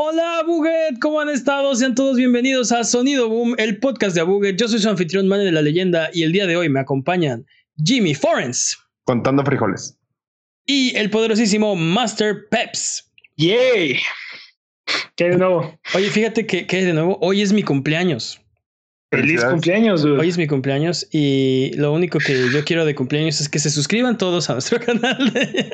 Hola Buget, ¿cómo han estado? Sean todos bienvenidos a Sonido Boom, el podcast de Abuget. Yo soy su anfitrión Mane de la Leyenda y el día de hoy me acompañan Jimmy Forens Contando frijoles. y el poderosísimo Master Peps. ¡Yay! ¿Qué hay de nuevo? Oye, fíjate que, que de nuevo, hoy es mi cumpleaños. ¡Feliz cumpleaños, dude! Hoy es mi cumpleaños y lo único que yo quiero de cumpleaños es que se suscriban todos a nuestro canal de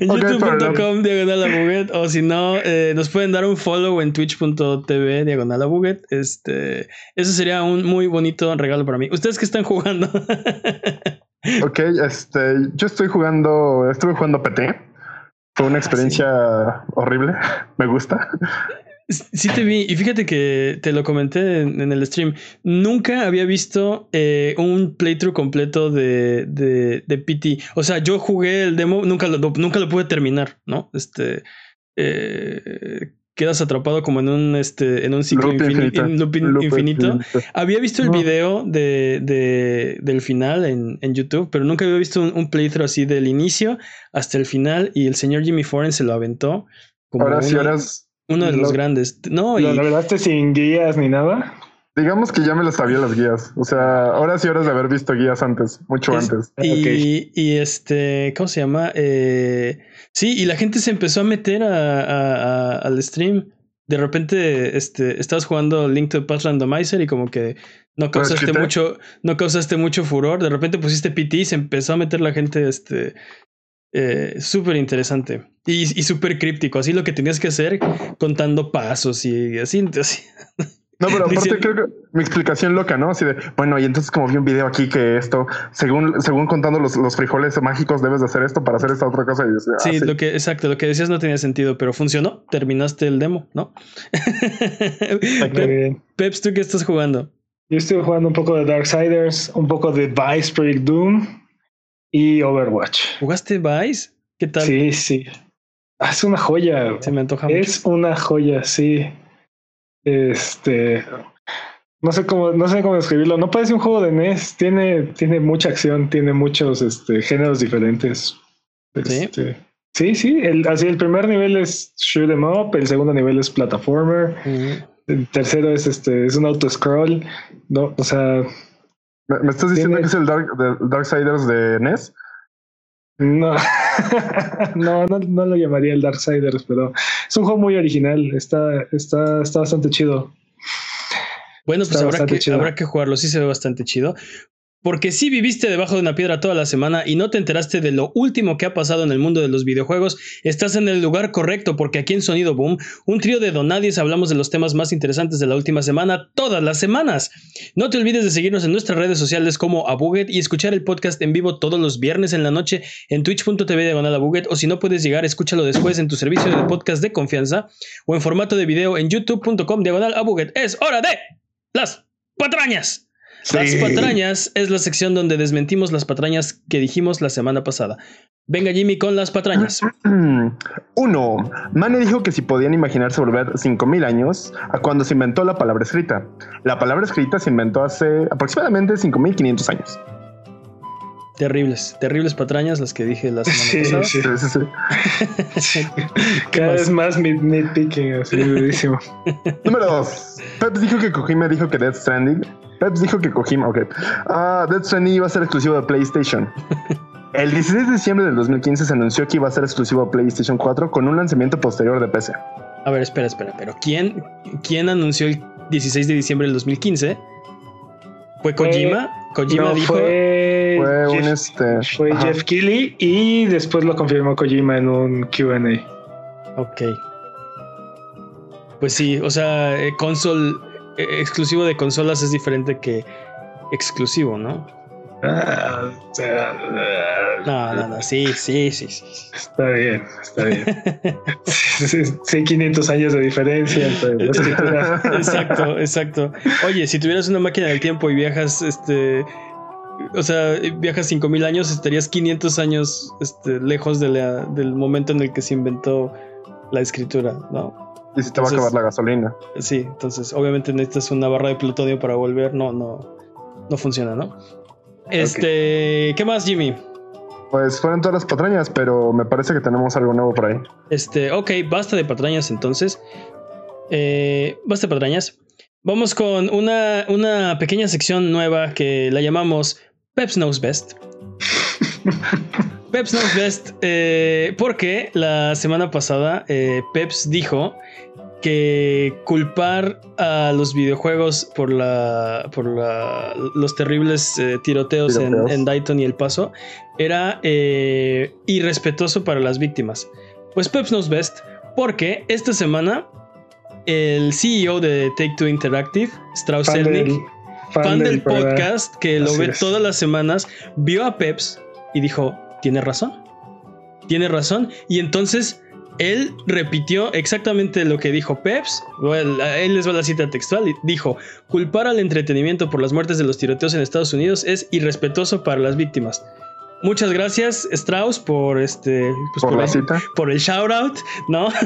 youtube.com diagonal a Buget o si no eh, nos pueden dar un follow en twitch.tv diagonal a Buget este eso sería un muy bonito regalo para mí ustedes que están jugando Ok, este, yo estoy jugando, estuve jugando PT. Fue una experiencia horrible. Me gusta. Sí te vi, y fíjate que te lo comenté en, en el stream. Nunca había visto eh, un playthrough completo de, de, de PT. O sea, yo jugué el demo, nunca lo, nunca lo pude terminar, ¿no? Este. eh, quedas atrapado como en un este en un ciclo Loop infinito. en loop in- Loop infinito. infinito. Había visto el No. video de, de- del final en, en YouTube, pero nunca había visto un, un playthrough así del inicio hasta el final. Y el señor Jimmy Foren se lo aventó como Ahora sí, ahora es- uno de los lo- grandes. No, y, ¿Lo lograste sin guías ni nada? digamos que ya me lo sabía las guías. O sea, horas y horas de haber visto guías antes, mucho Es- antes. Y, y este, ¿cómo se llama? Eh, sí, y la gente se empezó a meter a- a- a- al stream. De repente, este, estabas jugando Link to the Past Randomizer y como que no causaste quité? mucho, no causaste mucho furor. De repente pusiste PT y se empezó a meter la gente, este, eh, súper interesante y, y súper críptico. Así lo que tenías que hacer contando pasos y así. así. No, pero aparte Diciendo- creo que mi explicación loca, ¿no? Así de, bueno, y entonces como vi un video aquí que esto, según, según contando los, los frijoles mágicos, debes de hacer esto para hacer esta otra cosa. Y decía, ah, Sí, sí. lo que, exacto, lo que decías no tenía sentido, pero funcionó. Terminaste el demo, ¿no? Bien. Peps, ¿tú qué estás jugando? Yo estuve jugando un poco de Darksiders, un poco de Vice Project Doom y Overwatch. ¿Jugaste Vice? ¿Qué tal? Sí, sí. Ah, Es una joya. Se me antoja mucho. Es una joya, sí. Este. No sé cómo, no sé cómo describirlo. No parece un juego de NES. Tiene, tiene mucha acción, tiene muchos este, géneros diferentes. Sí. Este, sí, sí. El, así el primer nivel es shoot 'em up, el segundo nivel es plataformer, Mm, el tercero es este, es un auto scroll. No, o sea, ¿Me, me estás diciendo que es el Dark, de- Darksiders de NES? no. no, no, no lo llamaría el Darksiders, pero es un juego muy original. Está, está, está bastante chido. Bueno, pues habrá que, habrá que jugarlo. Sí se ve bastante chido. Porque si viviste debajo de una piedra toda la semana y no te enteraste de lo último que ha pasado en el mundo de los videojuegos, estás en el lugar correcto porque aquí en Sonido Boom, un trío de donadies hablamos de los temas más interesantes de la última semana todas las semanas. No te olvides de seguirnos en nuestras redes sociales como Abuget y escuchar el podcast en vivo todos los viernes en la noche en twitch.tv diagonal Abuget o si no puedes llegar, escúchalo después en tu servicio de podcast de confianza o en formato de video en youtube.com diagonal Abuget. Es hora de las patrañas. Las patrañas es la sección donde desmentimos las patrañas que dijimos la semana pasada. Venga Jimmy con las patrañas. Uno, Mane dijo que si podían imaginarse volver 5000 años a cuando se inventó la palabra escrita. La palabra escrita se inventó hace aproximadamente 5500 años. Terribles, terribles patrañas las que dije la semana Sí, pasada. sí. Sí, sí. Cada vez más nit- nitpicking, así durísimo. Número dos, Peps dijo que Kojima dijo que Death Stranding. Peps dijo que Kojima, ok. Ah, Death Stranding iba a ser exclusivo de PlayStation. El 16 de diciembre del 2015 se anunció que iba a ser exclusivo de PlayStation 4 con un lanzamiento posterior de PC. A ver, espera, espera, pero ¿quién, quién anunció el 16 de diciembre del 2015? ¿Fue Kojima? Kojima No, dijo... fue, Fue un este. fue ajá. Jeff Keighley y después lo confirmó Kojima en un QA. Ok. Pues sí, o sea, eh, console exclusivo de consolas es diferente que exclusivo, ¿no? Ah, No, no, no, sí, sí, sí, sí. Está bien, está bien. sí, sí, 500 años de diferencia entre la escritura. Exacto, exacto. Oye, si tuvieras una máquina del tiempo y viajas, este, o sea, viajas 5000 años, estarías 500 años este, lejos de la- del momento en el que se inventó la escritura, ¿no? Y si te va a acabar la gasolina. Sí, entonces obviamente necesitas una barra de plutonio para volver, no, no, no funciona, ¿no? Este, ¿qué más, Jimmy? Pues fueron todas las patrañas, pero me parece que tenemos algo nuevo por ahí. Este, ok, basta de patrañas entonces. Eh, basta de patrañas. Vamos con una, una pequeña sección nueva que la llamamos Peps Knows Best. Peps Knows Best, eh, porque la semana pasada eh, Peps dijo que culpar a los videojuegos por la por la, los terribles eh, tiroteos, en, Tiroteos. en Dayton y El Paso era eh, irrespetuoso para las víctimas. Pues Peps Knows Best, porque esta semana el CEO de Take Two Interactive, Strauss Fan del, fan, del, podcast que lo Así ve es. todas las semanas, vio a Peps y dijo, tiene razón, tiene razón. Y entonces él repitió exactamente lo que dijo Peps. Bueno, él les va la cita textual. y Dijo, culpar al entretenimiento por las muertes de los tiroteos en Estados Unidos es irrespetuoso para las víctimas. Muchas gracias, Strauss, por este. pues, Por la el- cita. por el shout out, ¿no?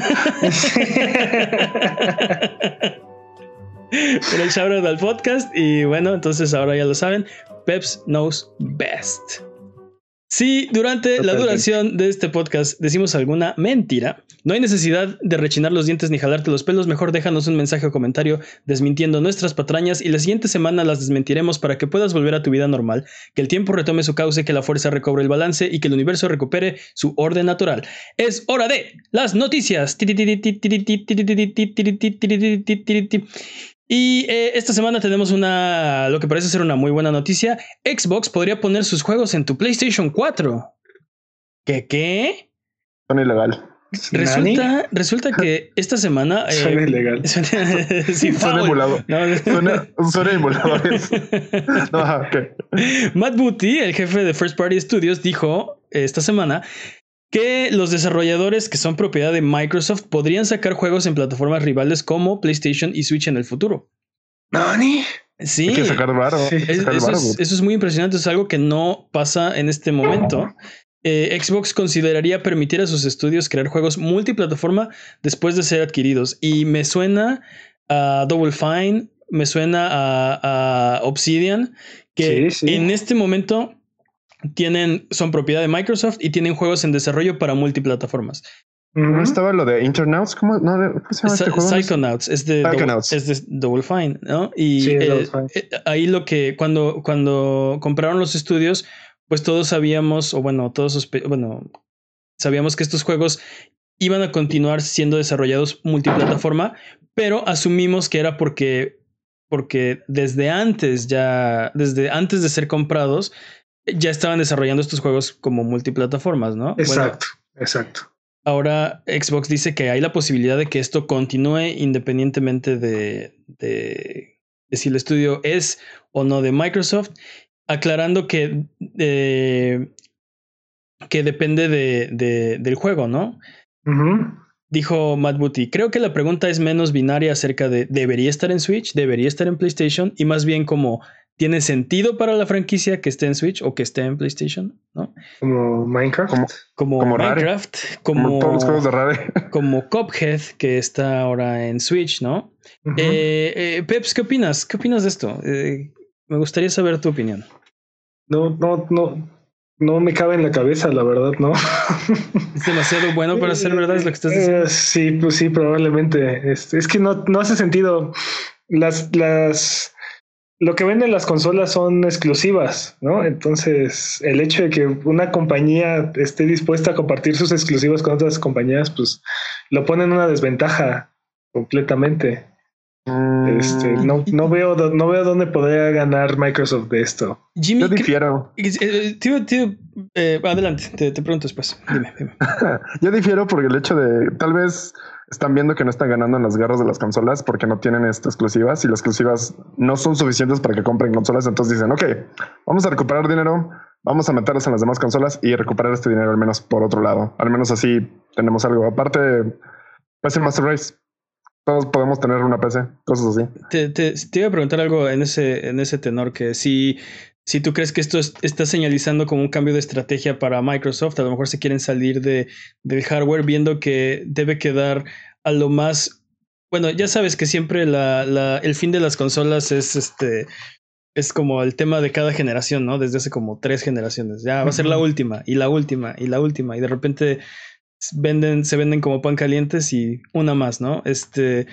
por el shout out al podcast. Y bueno, entonces ahora ya lo saben. Peps knows best. Si durante la duración de este podcast decimos alguna mentira, no hay necesidad de rechinar los dientes ni jalarte los pelos, mejor déjanos un mensaje o comentario desmintiendo nuestras patrañas y la siguiente semana las desmentiremos para que puedas volver a tu vida normal, que el tiempo retome su cauce, que la fuerza recobre el balance y que el universo recupere su orden natural. Es hora de las noticias. Y eh, esta semana tenemos una, lo que parece ser una muy buena noticia. Xbox podría poner sus juegos en tu PlayStation 4. ¿Qué qué? Son ilegal. Resulta, resulta que esta semana... eh, Suena ilegal. sí, Son. No, emuladores. No, ajá, ok. Matt Booty, el jefe de First Party Studios, dijo esta semana que los desarrolladores que son propiedad de Microsoft podrían sacar juegos en plataformas rivales como PlayStation y Switch en el futuro. ¿Nani? Sí, Hay que sacar varo. Sí. hay que es- sacar eso, es, güey. eso es muy impresionante, es algo que no pasa en este momento. Eh, Xbox consideraría permitir a sus estudios crear juegos multiplataforma después de ser adquiridos. Y me suena a Double Fine, me suena a, a Obsidian, que Sí, sí. en este momento tienen, son propiedad de Microsoft y tienen juegos en desarrollo para multiplataformas. ¿No Ujú. estaba lo de Internauts? ¿Cómo, no, ¿cómo se llama este juego? Psychonauts es de, Double, Psychonauts. es de Double Fine, ¿no? Y Sí, eh, Double Fine. eh, ahí lo que cuando, cuando compraron los estudios, pues todos sabíamos, o bueno, todos bueno, sabíamos que estos juegos iban a continuar siendo desarrollados multiplataforma, pero asumimos que era porque, porque desde antes ya, desde antes de ser comprados, ya estaban desarrollando estos juegos como multiplataformas, ¿no? Bueno, Exacto, exacto. Ahora Xbox dice que hay la posibilidad de que esto continúe independientemente de, de- de si el estudio es o no de Microsoft, aclarando que, eh, que depende de, de- del juego, ¿no? Dijo Matt Booty, creo que la pregunta es menos binaria acerca de debería estar en Switch, debería estar en PlayStation y más bien como tiene sentido para la franquicia que esté en Switch o que esté en PlayStation, ¿no? Como Minecraft. Como- Como, Como Rare. Minecraft, Como, como, todos los juegos de Rare. como Cuphead, que está ahora en Switch, ¿no? Eh, eh, Peps, ¿qué opinas? ¿Qué opinas de esto? Eh, me gustaría saber tu opinión. No, no, no, no me cabe en la cabeza, la verdad, ¿no? Es demasiado bueno para ser verdad, es lo que estás diciendo. Sí, pues sí, probablemente. Este, es que no, no hace sentido. Las, las, lo que venden las consolas son exclusivas, ¿no? Entonces, el hecho de que una compañía esté dispuesta a compartir sus exclusivas con otras compañías, pues lo pone en una desventaja completamente. Mm, Este, no, no veo, no veo dónde podría ganar Microsoft de esto. Jimmy, Yo ¿qué- difiero. eh, tío, tío, eh, adelante, te, te pregunto después. Dime, dime. Yo difiero porque el hecho de tal vez están viendo que no están ganando en las garras de las consolas porque no tienen estas exclusivas y las exclusivas no son suficientes para que compren consolas. Entonces dicen, ok, vamos a recuperar dinero, vamos a meterlas en las demás consolas y recuperar este dinero al menos por otro lado. Al menos así tenemos algo. Aparte, PC Master Race. Todos podemos tener una PC, cosas así. Te, te, te iba a preguntar algo en ese, en ese tenor, que si, si tú crees que esto es- está señalizando como un cambio de estrategia para Microsoft, a lo mejor se quieren salir de, del hardware viendo que debe quedar a lo más... Bueno, ya sabes que siempre la, la- el fin de las consolas es este es como el tema de cada generación, ¿no? Desde hace como tres generaciones. Ya va a ser la última, y la última, y la última. Y de repente venden, se venden como pan calientes y una más, ¿no? Este.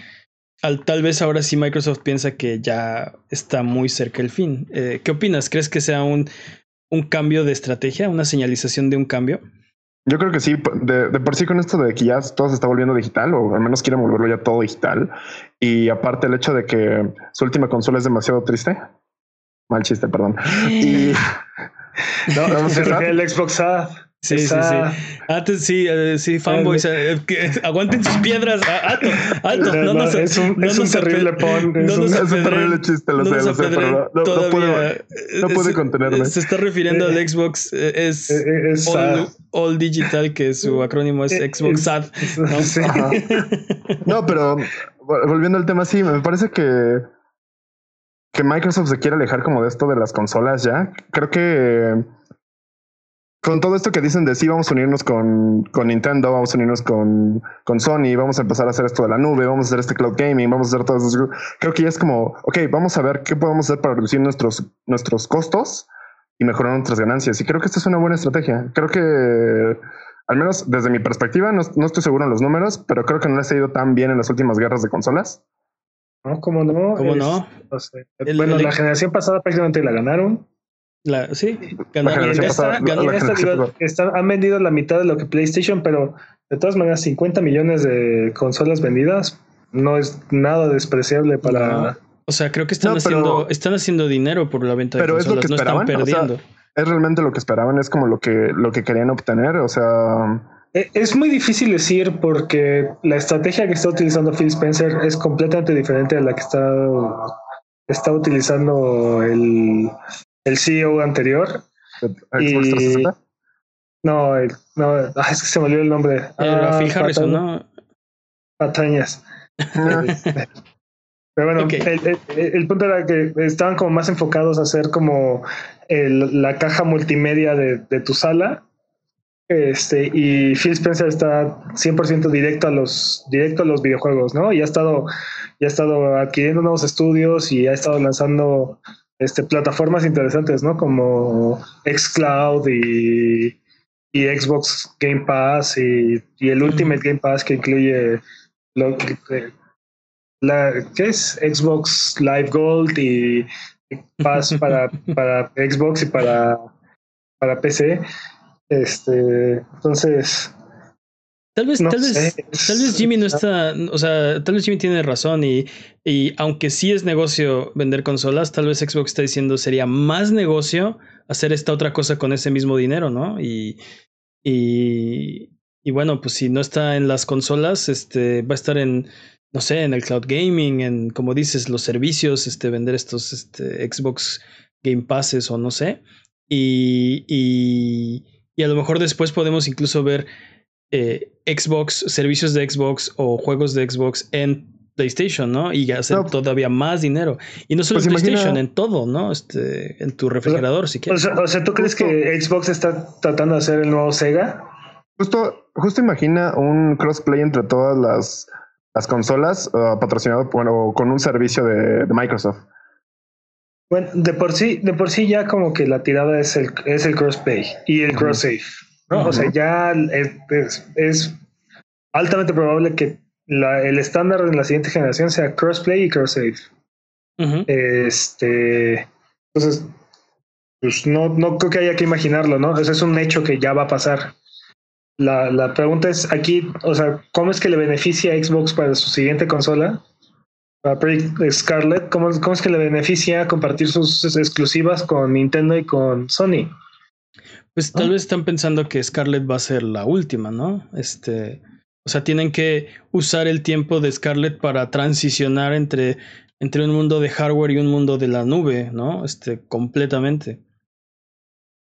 Al, tal vez ahora sí Microsoft piensa que ya está muy cerca el fin. Eh, ¿Qué opinas? ¿Crees que sea un, un cambio de estrategia, una señalización de un cambio? Yo creo que sí, de, de, por sí con esto de que ya todo se está volviendo digital, o al menos quieren volverlo ya todo digital. Y aparte el hecho de que su última consola es demasiado triste. Mal chiste, perdón. y no, vamos a el Xbox A. Sí, sí, sí. Antes sí, uh, sí, fanboys, uh, que, aguanten sus piedras. Alto. No, no, no, es un, no es un terrible pon. Es, un, es un terrible chiste, lo sé, lo sé, pero no, no, puede, no puede contenerme. Se está refiriendo al eh, Xbox, eh, es, es all, all, Digital, que su acrónimo es Xbox SAD. ¿no? Sí. no, pero volviendo al tema, sí, me parece que que Microsoft se quiere alejar como de esto de las consolas ya. Creo que con todo esto que dicen de sí, vamos a unirnos con, con Nintendo, vamos a unirnos con, con, Sony, vamos a empezar a hacer esto de la nube, vamos a hacer este cloud gaming, vamos a hacer todo eso. Creo que ya es como, ok, vamos a ver qué podemos hacer para reducir nuestros, nuestros costos y mejorar nuestras ganancias. Y creo que esta es una buena estrategia. Creo que, al menos desde mi perspectiva, no, no estoy seguro en los números, pero creo que no les ha ido tan bien en las últimas guerras de consolas. No, ¿cómo no? ¿Cómo no? no sé. bueno, el, la generación pasada prácticamente la ganaron. La, sí, ganaron. La esta, la esta, han vendido la mitad de lo que PlayStation, pero de todas maneras, 50 millones de consolas vendidas no es nada despreciable para. No. O sea, creo que están, no, haciendo, están haciendo dinero por la venta de pero consolas, es lo que no están perdiendo. O sea, es realmente lo que esperaban, es como lo que, lo que querían obtener. O sea, eh, es muy difícil decir porque la estrategia que está utilizando Phil Spencer es completamente diferente a la que está, está utilizando el, el CEO anterior. Y, no, el, no, ah, es que se me olvidó el nombre. Ah, Phil Harrison, ¿no? Patañas. Pero bueno, okay. el, el, el, punto era que estaban como más enfocados a hacer como el, la caja multimedia de, de tu sala este, y Phil Spencer está 100% directo a los directo a los videojuegos, ¿no? Y ha estado ya ha estado adquiriendo nuevos estudios y ha estado lanzando este plataformas interesantes, ¿no? Como Xcloud y, y Xbox Game Pass y, y el Ultimate Game Pass que incluye lo, la ¿qué es? Xbox Live Gold y Pass para, para Xbox y para, para PC. Este, entonces. Tal vez, no tal vez, tal vez Jimmy no está, o sea, tal vez Jimmy tiene razón y, y aunque sí es negocio vender consolas, tal vez Xbox está diciendo sería más negocio hacer esta otra cosa con ese mismo dinero, ¿no? Y, y, y bueno, pues si no está en las consolas, este, va a estar en, no sé, en el cloud gaming, en, como dices, los servicios, este, vender estos este, Xbox Game Passes o no sé. Y, y, y a lo mejor después podemos incluso ver eh, Xbox, servicios de Xbox o juegos de Xbox en PlayStation, ¿no? Y hacer no, todavía más dinero. Y no solo pues en PlayStation, imagina... en todo, ¿no? Este, en tu refrigerador, o si quieres. O sea, o sea, ¿tú crees que Xbox está tratando de hacer el nuevo Sega? Justo, justo imagina un crossplay entre todas las, las consolas uh, patrocinado bueno, con un servicio de, de Microsoft. Bueno, de por sí, de por sí ya como que la tirada es el, es el crossplay y el cross save, ¿no? Uh -huh. O sea, ya es, altamente probable que la, el estándar en la siguiente generación sea crossplay y cross save. Uh -huh. Este, entonces, pues no, no creo que haya que imaginarlo, ¿no? Ese es un hecho que ya va a pasar. La, la pregunta es aquí, o sea, ¿cómo es que le beneficia a Xbox para su siguiente consola? a Project Scarlet, ¿cómo, ¿cómo, es que le beneficia compartir sus exclusivas con Nintendo y con Sony? Pues tal vez están pensando que Scarlet va a ser la última, ¿no? Este, o sea, tienen que usar el tiempo de Scarlet para transicionar entre, entre un mundo de hardware y un mundo de la nube, ¿no? Este, completamente.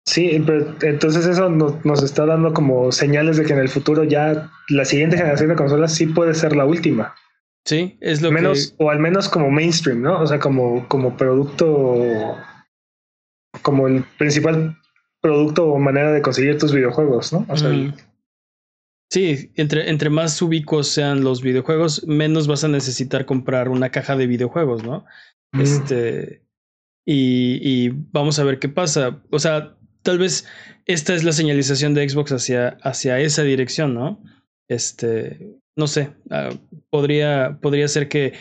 Sí, pero entonces eso nos, nos, está dando como señales de que en el futuro ya la siguiente generación de consolas sí puede ser la última. Sí, es lo menos, que... O al menos como mainstream, ¿no? O sea, como, como producto, como el principal producto o manera de conseguir tus videojuegos, ¿no? O sea, mm. Sí, entre, entre más ubicuos sean los videojuegos, menos vas a necesitar comprar una caja de videojuegos, ¿no? Mm. Este. y, y, vamos a ver qué pasa. O sea, tal vez esta es la señalización de Xbox hacia, hacia esa dirección, ¿no? Este, no sé, uh, podría, podría ser que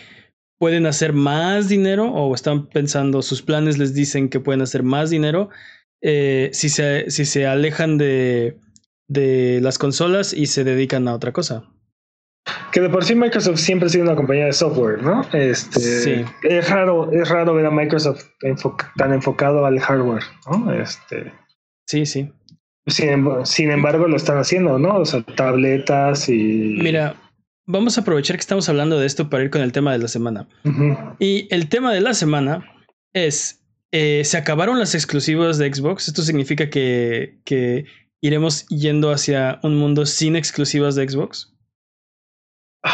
pueden hacer más dinero o están pensando, sus planes les dicen que pueden hacer más dinero eh, si, se, si se alejan de, de las consolas y se dedican a otra cosa. Que de por sí Microsoft siempre ha sido una compañía de software, ¿no? Este, sí. Es raro, es raro ver a Microsoft tan enfocado al hardware, ¿no? Este, sí, sí. Sin, sin, embargo, lo están haciendo, ¿no? O sea, tabletas y. Mira, vamos a aprovechar que estamos hablando de esto para ir con el tema de la semana. Uh -huh. Y el tema de la semana es: eh, se acabaron las exclusivas de Xbox. Esto significa que, que iremos yendo hacia un mundo sin exclusivas de Xbox.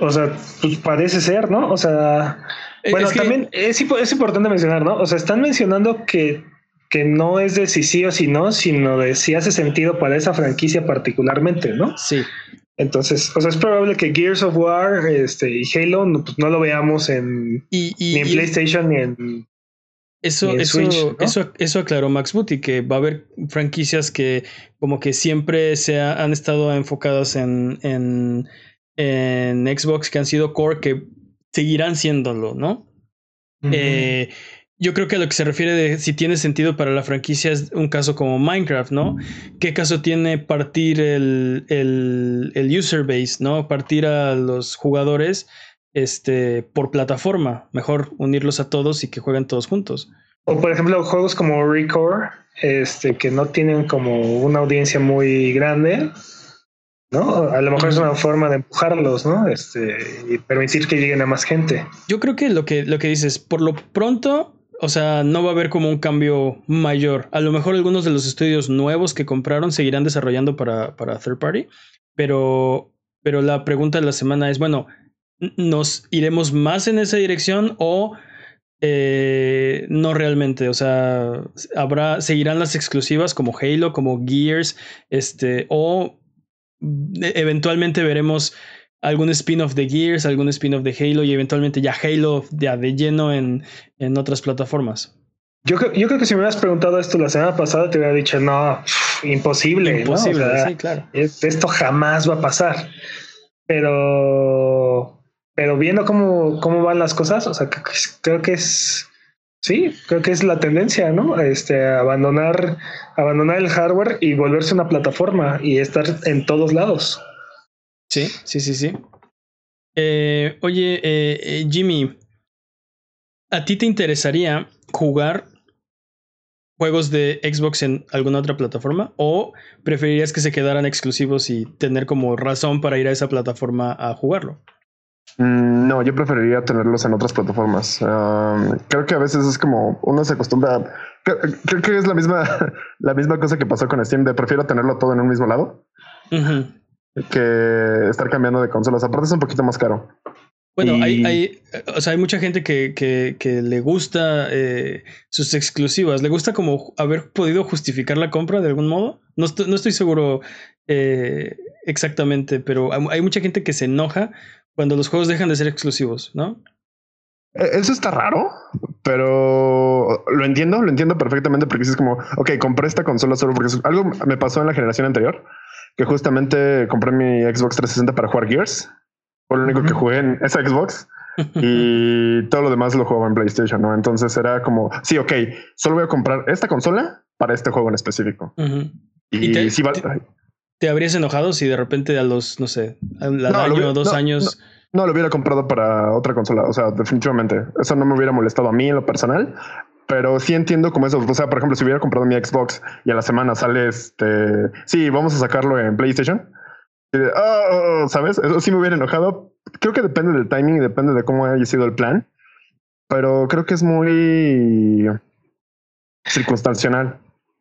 O sea, pues parece ser, ¿no? O sea, bueno, es que... también es, es, importante mencionar, ¿no? O sea, están mencionando que, que no es de si sí o si no, sino de si hace sentido para esa franquicia particularmente, ¿no? Sí. Entonces, o sea, es probable que Gears of War este, y Halo no, pues no lo veamos en, y, y, ni en y PlayStation ni en. Eso, en eso, Switch, ¿no? eso, eso aclaró Max Booty, que va a haber franquicias que como que siempre se ha, han estado enfocadas en, en, en, Xbox, que han sido core, que seguirán siéndolo, ¿no? Uh -huh. eh, yo creo que a lo que se refiere de si tiene sentido para la franquicia es un caso como Minecraft, ¿no? ¿Qué caso tiene partir el, el, el user base, ¿no? Partir a los jugadores este, por plataforma. Mejor unirlos a todos y que jueguen todos juntos. O por ejemplo, juegos como Recore, este, que no tienen como una audiencia muy grande, ¿no? A lo mejor es una forma de empujarlos, ¿no? Este, y permitir que lleguen a más gente. Yo creo que lo que, lo que dices, por lo pronto, o sea, no va a haber como un cambio mayor. A lo mejor algunos de los estudios nuevos que compraron seguirán desarrollando para, para third party, pero, pero la pregunta de la semana es, bueno, ¿nos iremos más en esa dirección o eh, no realmente? O sea, habrá, seguirán las exclusivas como Halo, como Gears, este, o eventualmente veremos algún spin-off de Gears, algún spin-off de Halo y eventualmente ya Halo ya de lleno en, en otras plataformas. Yo, yo, creo que si me hubieras preguntado esto la semana pasada, te hubiera dicho, no, pff, imposible. Imposible, ¿no? o sea, sí, claro. Esto jamás va a pasar. Pero, pero viendo cómo, cómo van las cosas, o sea, creo que es, sí, creo que es la tendencia, ¿no? Este, abandonar, abandonar el hardware y volverse una plataforma y estar en todos lados. Sí, sí, sí, sí. Eh, oye, eh, eh, Jimmy, ¿a ti te interesaría jugar juegos de Xbox en alguna otra plataforma? ¿O preferirías que se quedaran exclusivos y tener como razón para ir a esa plataforma a jugarlo? Mm, no, yo preferiría tenerlos en otras plataformas. Um, creo que a veces es como uno se acostumbra. Creo, creo, que es la misma, la misma cosa que pasó con Steam de prefiero tenerlo todo en un mismo lado. Uh -huh que estar cambiando de consolas. Aparte es un poquito más caro. Bueno, y... hay, hay, o sea, hay mucha gente que, que, que le gusta eh, sus exclusivas. Le gusta como haber podido justificar la compra de algún modo. No estoy, no estoy seguro eh, exactamente, pero hay mucha gente que se enoja cuando los juegos dejan de ser exclusivos, ¿no? Eso está raro, pero lo entiendo, lo entiendo perfectamente porque es como, ok, compré esta consola solo porque algo me pasó en la generación anterior que justamente compré mi Xbox 360 para jugar Gears. Fue lo único uh -huh. que jugué en esa Xbox y todo lo demás lo jugaba en PlayStation, ¿no? Entonces era como, sí, ok, solo voy a comprar esta consola para este juego en específico. Uh -huh. Y, ¿Y te, sí te, te, habrías enojado si de repente a los, no sé, al no, año o dos no, años... No, lo hubiera comprado para otra consola, o sea, definitivamente. Eso no me hubiera molestado a mí en lo personal, pero sí entiendo como eso. O sea, por ejemplo, si hubiera comprado mi Xbox y a la semana sale este, sí, vamos a sacarlo en PlayStation. Oh, ¿Sabes? Eso sí me hubiera enojado. Creo que depende del timing y depende de cómo haya sido el plan, pero creo que es muy circunstancial.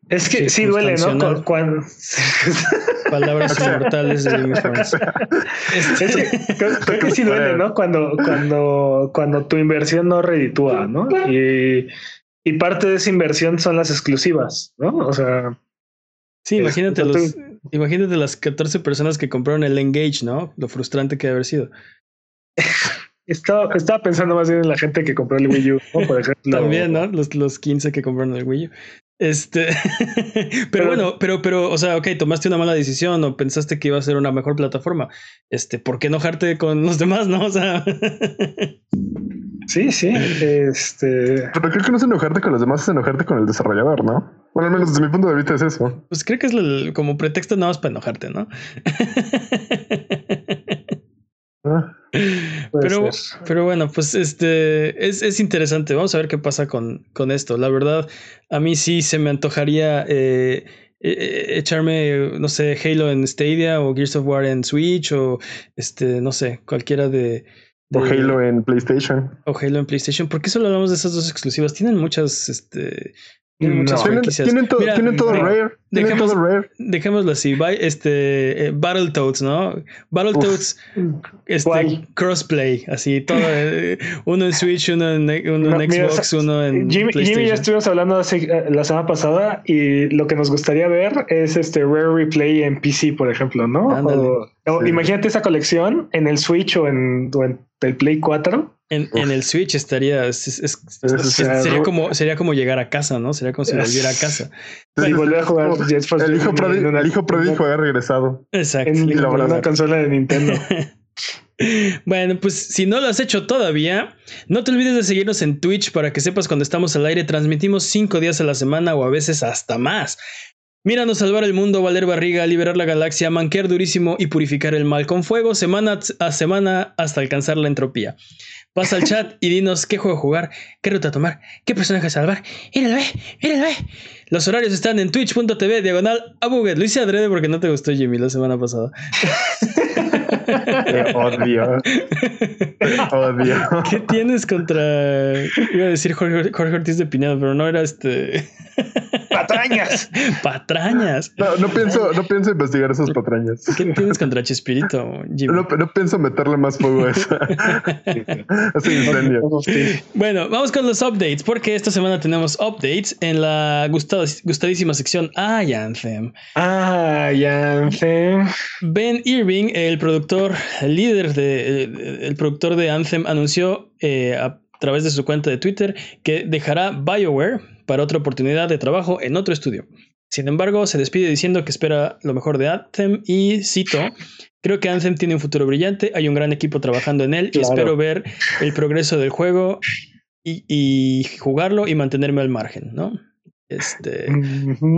Es que sí duele, ¿no? Cuando... Palabras inmortales de Game este, creo, creo, que sí duele, ¿no? Cuando, cuando, cuando tu inversión no reditúa, ¿no? Y, y parte de esa inversión son las exclusivas, ¿no? O sea. Sí, imagínate, es, los, imagínate las 14 personas que compraron el Engage, ¿no? Lo frustrante que debe haber sido. Estaba, estaba pensando más bien en la gente que compró el Wii U, por ejemplo. También, ¿no? Los, los 15 que compraron el Wii U. Este, pero, bueno, pero, pero, o sea, ok, tomaste una mala decisión o pensaste que iba a ser una mejor plataforma. Este, ¿por qué enojarte con los demás, no? O sea. Sí, sí. Este. Pero creo que no es enojarte con los demás, es enojarte con el desarrollador, ¿no? Bueno, al menos desde mi punto de vista es eso. Pues creo que es como pretexto nada más para enojarte, ¿no? Ah, pero, pero bueno, pues este es, es, interesante. Vamos a ver qué pasa con, con, esto. La verdad, a mí sí se me antojaría eh, e, e, echarme, no sé, Halo en Stadia o Gears of War en Switch o este, no sé, cualquiera de, o Halo en PlayStation. O Halo en PlayStation. ¿Por qué solo hablamos de esas dos exclusivas? Tienen muchas, este. Tienen franquicias. Tienen, tienen todo rare. Dejemos, Dejémoslo así. Este, eh, Battletoads, ¿no? Battletoads, este, crossplay, así, todo. Eh, uno en Switch, uno en, uno en Xbox, uno en Jimmy, PlayStation. Jimmy ya estuvimos hablando eh, la semana pasada y lo que nos gustaría ver es este Rare Replay en PC, por ejemplo, ¿no? O, Imagínate esa colección en el Switch o en, o en el Play 4 en, en, el Switch estaría. sería, como, sería como llegar a casa, ¿no? Sería como si volviera a casa. Y volver a jugar El hijo, prodigio, el hijo prodigio ha regresado. Exacto. En, una consola de Nintendo. bueno, pues si no lo has hecho todavía, no te olvides de seguirnos en Twitch para que sepas cuando estamos al aire. Transmitimos cinco días a la semana o a veces hasta más. Míranos salvar el mundo, valer barriga, liberar la galaxia, manquear durísimo y purificar el mal con fuego, semana a semana hasta alcanzar la entropía. Pasa al chat y dinos qué juego jugar, qué ruta tomar, qué personaje salvar. Míralo, ve, míralo, ve. Los horarios están en twitch.tv, diagonal a Buget. Lo hice adrede porque no te gustó Jimmy la semana pasada. Te odio. Te odio. ¿Qué tienes contra. Iba a decir Jorge, Ortiz de Pinedo, pero no era este. Patrañas. Patrañas. No, no pienso, no pienso investigar esas patrañas. ¿Qué tienes contra Chespirito, Jimmy? No, no pienso meterle más fuego a esa. incendio. Bueno, vamos con los updates, porque esta semana tenemos updates en la gustadísima sección Ay Anthem. Ay Anthem. Ben Irving, el productor, el líder de, el productor de Anthem, anunció eh, a través de su cuenta de Twitter que dejará BioWare para otra oportunidad de trabajo en otro estudio. Sin embargo, se despide diciendo que espera lo mejor de Anthem y cito, creo que Anthem tiene un futuro brillante, hay un gran equipo trabajando en él y espero ver el progreso del juego y, y, jugarlo y mantenerme al margen, ¿no? Este,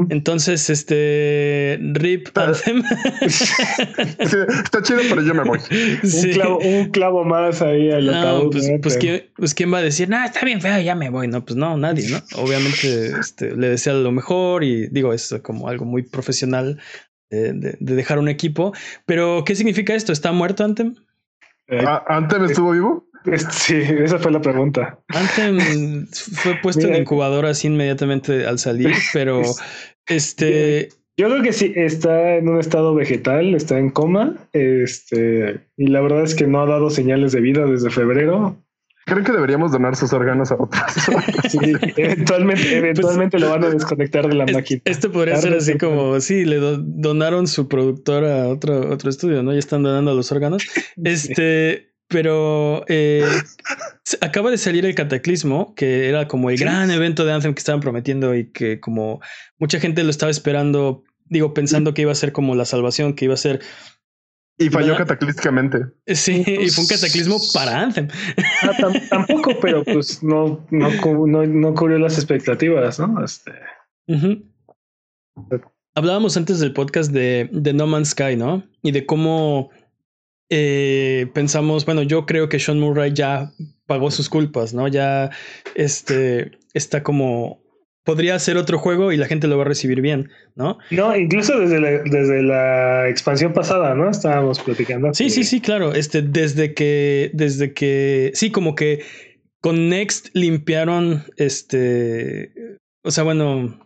entonces, este, Rip Anthem. está chido, pero yo me voy. Un, clavo, más ahí al no, pues, pues, ¿quién, pues, ¿quién, va a decir, no, está bien feo, ya me voy? No, pues no, nadie, ¿no? Obviamente este, le desea lo mejor y digo, es como algo muy profesional de, de, dejar un equipo. Pero, ¿qué significa esto? ¿Está muerto Anthem? Eh, ¿Anthem estuvo vivo? Sí, esa fue la pregunta. Antes fue puesto en incubadora así inmediatamente al salir, pero este. Yo creo que sí, está en un estado vegetal, está en coma, este, y la verdad es que no ha dado señales de vida desde febrero. Creo que deberíamos donar sus órganos a otros. sí, eventualmente, eventualmente lo van a desconectar de la máquina. Esto podría ser así como, sí, le donaron su productor a otro, otro estudio, ¿no? Ya están donando los órganos. Este, pero eh, acaba de salir el Cataclismo, que era como el gran evento de Anthem que estaban prometiendo y que como mucha gente lo estaba esperando, digo, pensando que iba a ser como la salvación, que iba a ser... Y falló cataclísticamente. Sí, y fue un cataclismo para Anthem. Ah, tampoco, pero pues no, no, no, cubrió las expectativas, ¿no? Este... Hablábamos antes del podcast de, de No Man's Sky, ¿no? Y de cómo eh, pensamos, bueno, yo creo que Sean Murray ya pagó sus culpas, ¿no? Ya este, está como podría ser otro juego y la gente lo va a recibir bien, ¿no? No, incluso desde la, desde la expansión pasada, ¿no? Estábamos platicando. Sí, sí, sí, claro. Este, desde que, desde que, sí, como que con Next limpiaron, este, o sea, bueno,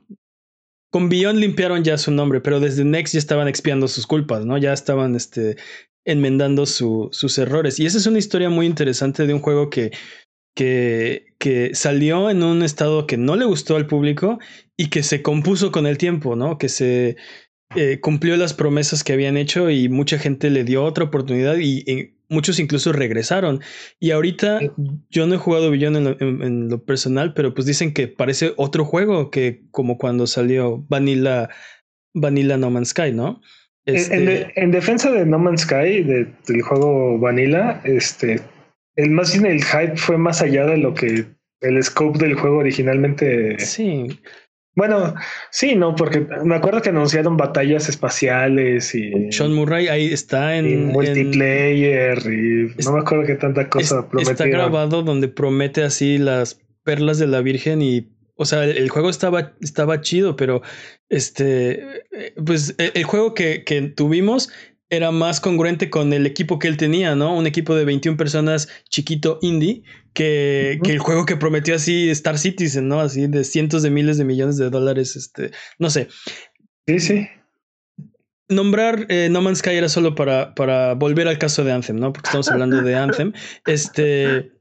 con Beyond limpiaron ya su nombre, pero desde Next ya estaban expiando sus culpas, ¿no? Ya estaban, este, enmendando sus errores. Y esa es una historia muy interesante de un juego que, que, que, salió en un estado que no le gustó al público y que se compuso con el tiempo, ¿no? Que se eh, cumplió las promesas que habían hecho y mucha gente le dio otra oportunidad y, muchos incluso regresaron. Y ahorita yo no he jugado Billón en lo, personal, pero pues dicen que parece otro juego que como cuando salió Vanilla, Vanilla No Man's Sky, ¿no? Este en, defensa de No Man's Sky, del juego Vanilla, este, el más bien el hype fue más allá de lo que el scope del juego originalmente. Sí. Bueno, sí, no, porque me acuerdo que anunciaron batallas espaciales y. Sean Murray ahí está en. multiplayer y no me acuerdo qué tanta cosa es, Está grabado donde promete así las perlas de la Virgen y. O sea, el, juego estaba, estaba chido, pero este. Pues e, el, juego que, que tuvimos era más congruente con el equipo que él tenía, ¿no? Un equipo de 21 personas chiquito indie que, que, el juego que prometió así Star Citizen, ¿no? Así de cientos de miles de millones de dólares, este, no sé. Sí, sí. Nombrar eh, No Man's Sky era solo para, para volver al caso de Anthem, ¿no? Porque estamos hablando de Anthem. Este,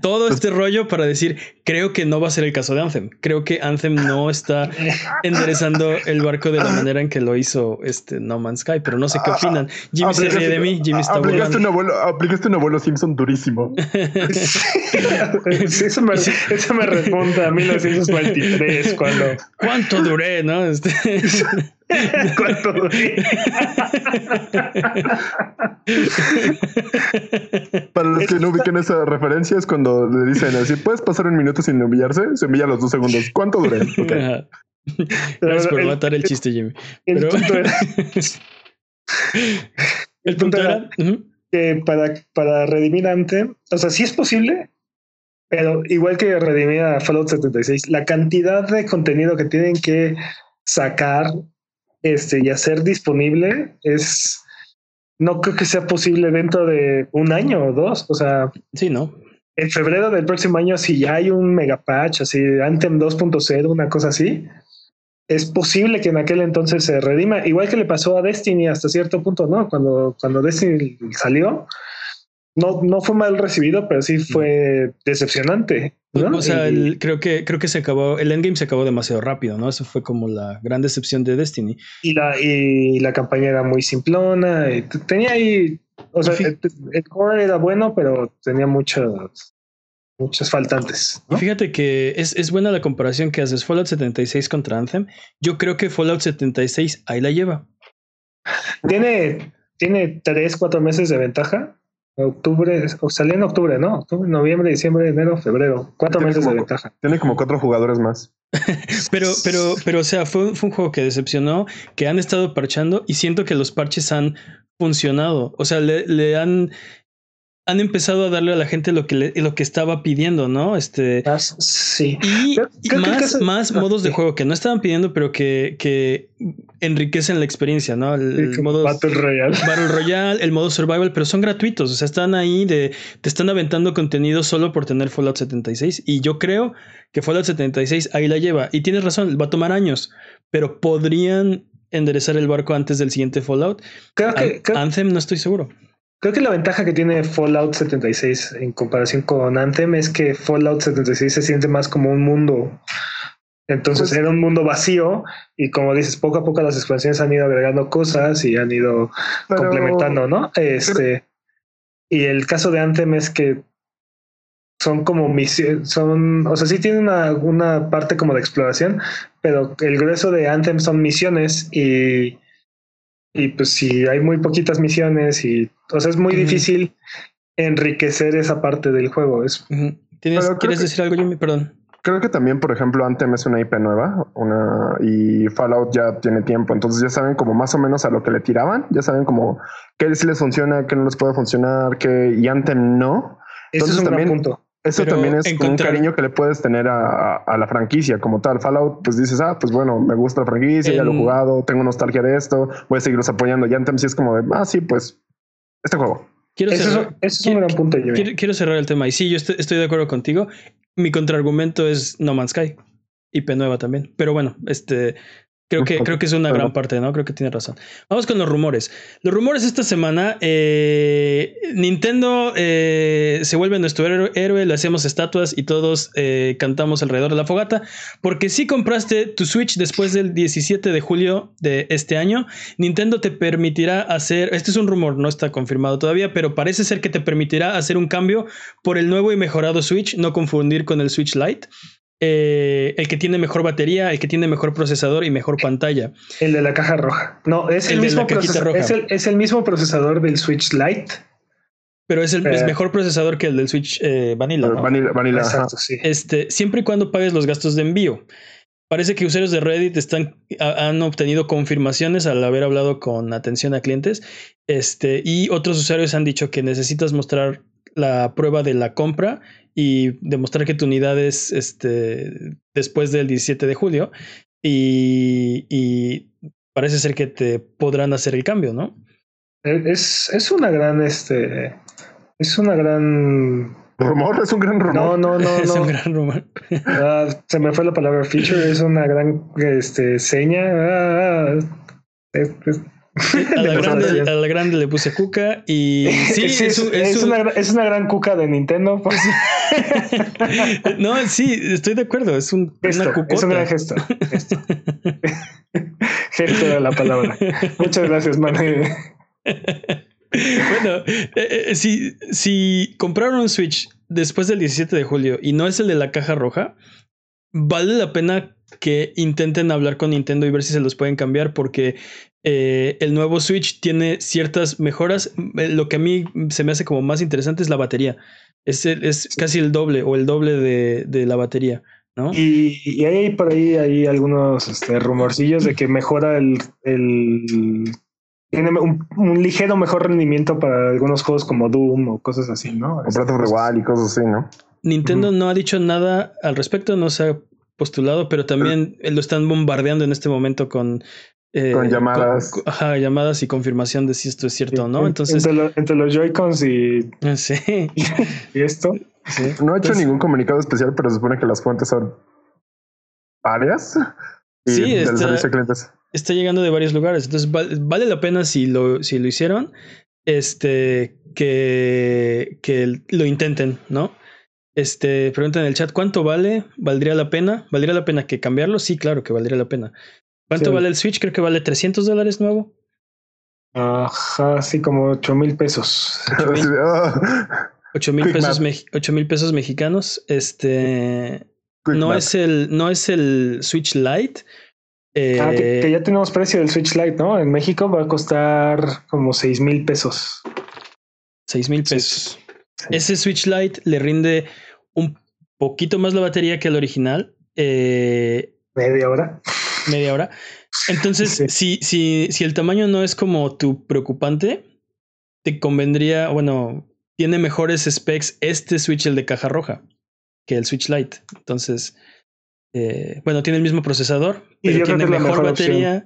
todo este rollo para decir, creo que no va a ser el caso de Anthem. Creo que Anthem no está enderezando el barco de la manera en que lo hizo este No Man's Sky, pero no sé qué opinan. Jimmy se ríe de mí, Jimmy está aplicaste un, abuelo, aplicaste un abuelo Simpson durísimo. eso, me, eso me remonta a 1923 cuando... ¿Cuánto duré, no? Este... ¿Cuánto Para los que no ubiquen esa referencia es cuando le dicen así, ¿puedes pasar un minuto sin enviarse? Se envía los dos segundos. ¿Cuánto duré? Gracias por matar el chiste, Jimmy. El punto era... el punto era que para, para redimir Anthem, o sea, sí es posible, pero igual que redimir a Fallout 76, la cantidad de contenido que tienen que sacar este, y hacer disponible es, no creo que sea posible dentro de un año o dos. O sea, sí, no. En febrero del próximo año, si ya hay un megapatch, así Anthem 2.0, una cosa así, es posible que en aquel entonces se redima, igual que le pasó a Destiny hasta cierto punto, ¿no? Cuando, cuando Destiny salió, no, no fue mal recibido, pero sí fue decepcionante. O sea, creo que creo que se acabó, el endgame se acabó demasiado rápido, ¿no? Eso fue como la gran decepción de Destiny. Y la, y la campaña era muy simplona. tenía ahí, o sea, el, core era bueno, pero tenía muchas muchas faltantes. Y fíjate que es, es buena la comparación que haces Fallout 76 contra Anthem. Yo creo que Fallout 76 ahí la lleva. Tiene, tiene tres, cuatro meses de ventaja Octubre, o salió en octubre, ¿no? Octubre, noviembre, diciembre, enero, febrero. Cuatro meses de ventaja. Tiene como cuatro jugadores más. pero, pero, pero, o sea, fue, fue, un juego que decepcionó, que han estado parchando y siento que los parches han funcionado. O sea, le, le han han empezado a darle a la gente lo que lo que estaba pidiendo, ¿no? Este sí. Y, más, más modos de juego que no estaban pidiendo, pero que, que enriquecen la experiencia, ¿no? El, modo Battle Royale. Battle Royale, el modo Survival, pero son gratuitos. O sea, están ahí de. Te están aventando contenido solo por tener Fallout 76. Y yo creo que Fallout 76 ahí la lleva. Y tienes razón, va a tomar años. Pero podrían enderezar el barco antes del siguiente Fallout. Creo que, Anthem no estoy seguro. Creo que la ventaja que tiene Fallout 76 en comparación con Anthem es que Fallout 76 se siente más como un mundo. Entonces pues era un mundo vacío y como dices, poco a poco las expansiones han ido agregando cosas y han ido complementando, ¿no? Este y el caso de Anthem es que son como misiones, son, o sea, sí tiene una, una parte como de exploración, pero el grueso de Anthem son misiones y y pues si hay muy poquitas misiones y, o sea, es muy difícil enriquecer esa parte del juego. Es, ¿Quieres decir algo, Jimmy? Perdón. Creo que también, por ejemplo, Anthem es una IP nueva, una y Fallout ya tiene tiempo, entonces ya saben como más o menos a lo que le tiraban, ya saben como qué sí les funciona, qué no les puede funcionar, qué y Anthem no. Eso es un también, punto. Eso también es un cariño que le puedes tener a, la franquicia como tal. Fallout, pues dices, ah, pues bueno, me gusta la franquicia, ya lo he jugado, tengo nostalgia de esto, voy a seguirlos apoyando. Ya entonces es como de, ah, sí, pues este juego. Quiero cerrar, es un gran punto. Quiero, cerrar el tema. Y sí, yo estoy, estoy, de acuerdo contigo. Mi contraargumento es No Man's Sky. IP nueva también. Pero bueno, este Creo que, creo que es una gran parte, ¿no? Creo que tiene razón. Vamos con los rumores. Los rumores esta semana, eh, Nintendo eh, se vuelve nuestro héroe, le hacemos estatuas y todos eh, cantamos alrededor de la fogata, porque si compraste tu Switch después del 17 de julio de este año, Nintendo te permitirá hacer, este es un rumor, no está confirmado todavía, pero parece ser que te permitirá hacer un cambio por el nuevo y mejorado Switch, no confundir con el Switch Lite. Eh, el que tiene mejor batería, el que tiene mejor procesador y mejor pantalla. El de la caja roja. No, es el, mismo procesador. Es el, mismo procesador del Switch Lite. Pero es el mejor procesador que el del Switch eh, Vanilla. Vanilla, Este, siempre y cuando pagues los gastos de envío. Parece que usuarios de Reddit están, han obtenido confirmaciones al haber hablado con atención a clientes. Este, y otros usuarios han dicho que necesitas mostrar la prueba de la compra y demostrar que tu unidad es este, después del 17 de julio y, parece ser que te podrán hacer el cambio, ¿no? Es, es una gran, este, es una gran... ¿Rumor? ¿Es un gran rumor? No, no, no. es un gran rumor. Ah, se me fue la palabra feature, es una gran este, seña. Ah, a, la grande, le puse cuca y sí, es, una, gran cuca de Nintendo. Pues. no, sí, estoy de acuerdo. Es un, una Es un gran gesto. Gesto. gesto de la palabra. Muchas gracias, man. bueno, eh, eh, si, si compraron un Switch después del 17 de julio y no es el de la caja roja, vale la pena que intenten hablar con Nintendo y ver si se los pueden cambiar porque eh, el nuevo Switch tiene ciertas mejoras. Eh, lo que a mí se me hace como más interesante es la batería. Es, es casi el doble o el doble de, la batería. ¿no? Y, hay por ahí hay algunos este, rumorcillos de que mejora el, tiene un, ligero mejor rendimiento para algunos juegos como Doom o cosas así, ¿no? O Breath igual y cosas así, ¿no? Nintendo no ha dicho nada al respecto, no se ha postulado, pero también lo están bombardeando en este momento con eh, con llamadas. ajá, llamadas y confirmación de si esto es cierto o no. Entonces, entre, los Joy-Cons y, sí. y esto. No he hecho ningún comunicado especial, pero se supone que las fuentes son varias. sí, está, llegando de varios lugares. Entonces vale la pena si lo, si lo hicieron, este, que, que lo intenten, ¿no? Este, preguntan en el chat, ¿cuánto vale? ¿Valdría la pena? ¿Valdría la pena que cambiarlo? Sí, claro que valdría la pena. ¿Cuánto vale el Switch? Creo que vale 300 dólares nuevo. Ajá, sí, como 8 mil pesos. 8 mil pesos, mil pesos mexicanos. Este no es el, no es el Switch Lite. ah, que, eh, ya tenemos precio del Switch Lite, ¿no? En México va a costar como 6 mil pesos. 6 mil pesos. Ese Switch Lite le rinde un poquito más la batería que el original. Eh, media hora media hora. Entonces, si, si, si el tamaño no es como tu preocupante, te convendría, bueno, tiene mejores specs este Switch, el de caja roja, que el Switch Lite. Entonces, eh, bueno, tiene el mismo procesador, pero tiene mejor, batería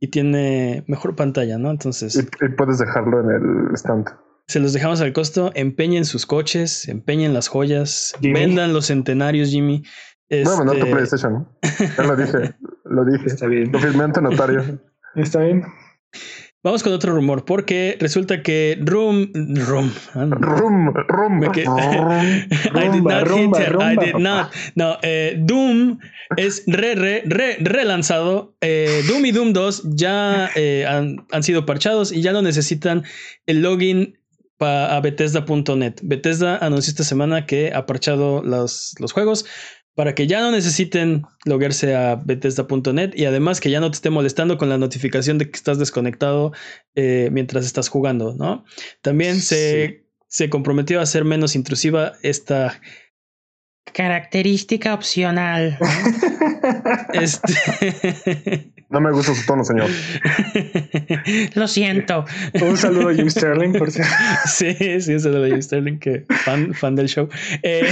y tiene mejor pantalla, ¿no? Entonces. Y, puedes dejarlo en el stand. Se los dejamos al costo. Empeñen sus coches, empeñen las joyas, vendan los centenarios, Jimmy. Este... A mandar tu PlayStation. Ya lo dije. Lo dije. Está bien. Lo firmé ante notario. Está bien. Vamos con otro rumor, porque resulta que Room. Room. Room. Room. I did not hit I did not. No, eh, Doom es re, re, re, relanzado. Eh, Doom y Doom 2 ya eh, han, han, sido parchados y ya no necesitan el login a Bethesda.net. Bethesda anunció esta semana que ha parchado los, los juegos para que ya no necesiten loguearse a Bethesda.net y además que ya no te esté molestando con la notificación de que estás desconectado eh, mientras estás jugando, ¿no? También se, se comprometió a hacer menos intrusiva esta característica opcional. este. No me gusta su tono, señor. Lo siento. Un saludo a Jim Sterling, por cierto. Sí, sí, un saludo a Jim Sterling, que fan, fan del show. Eh,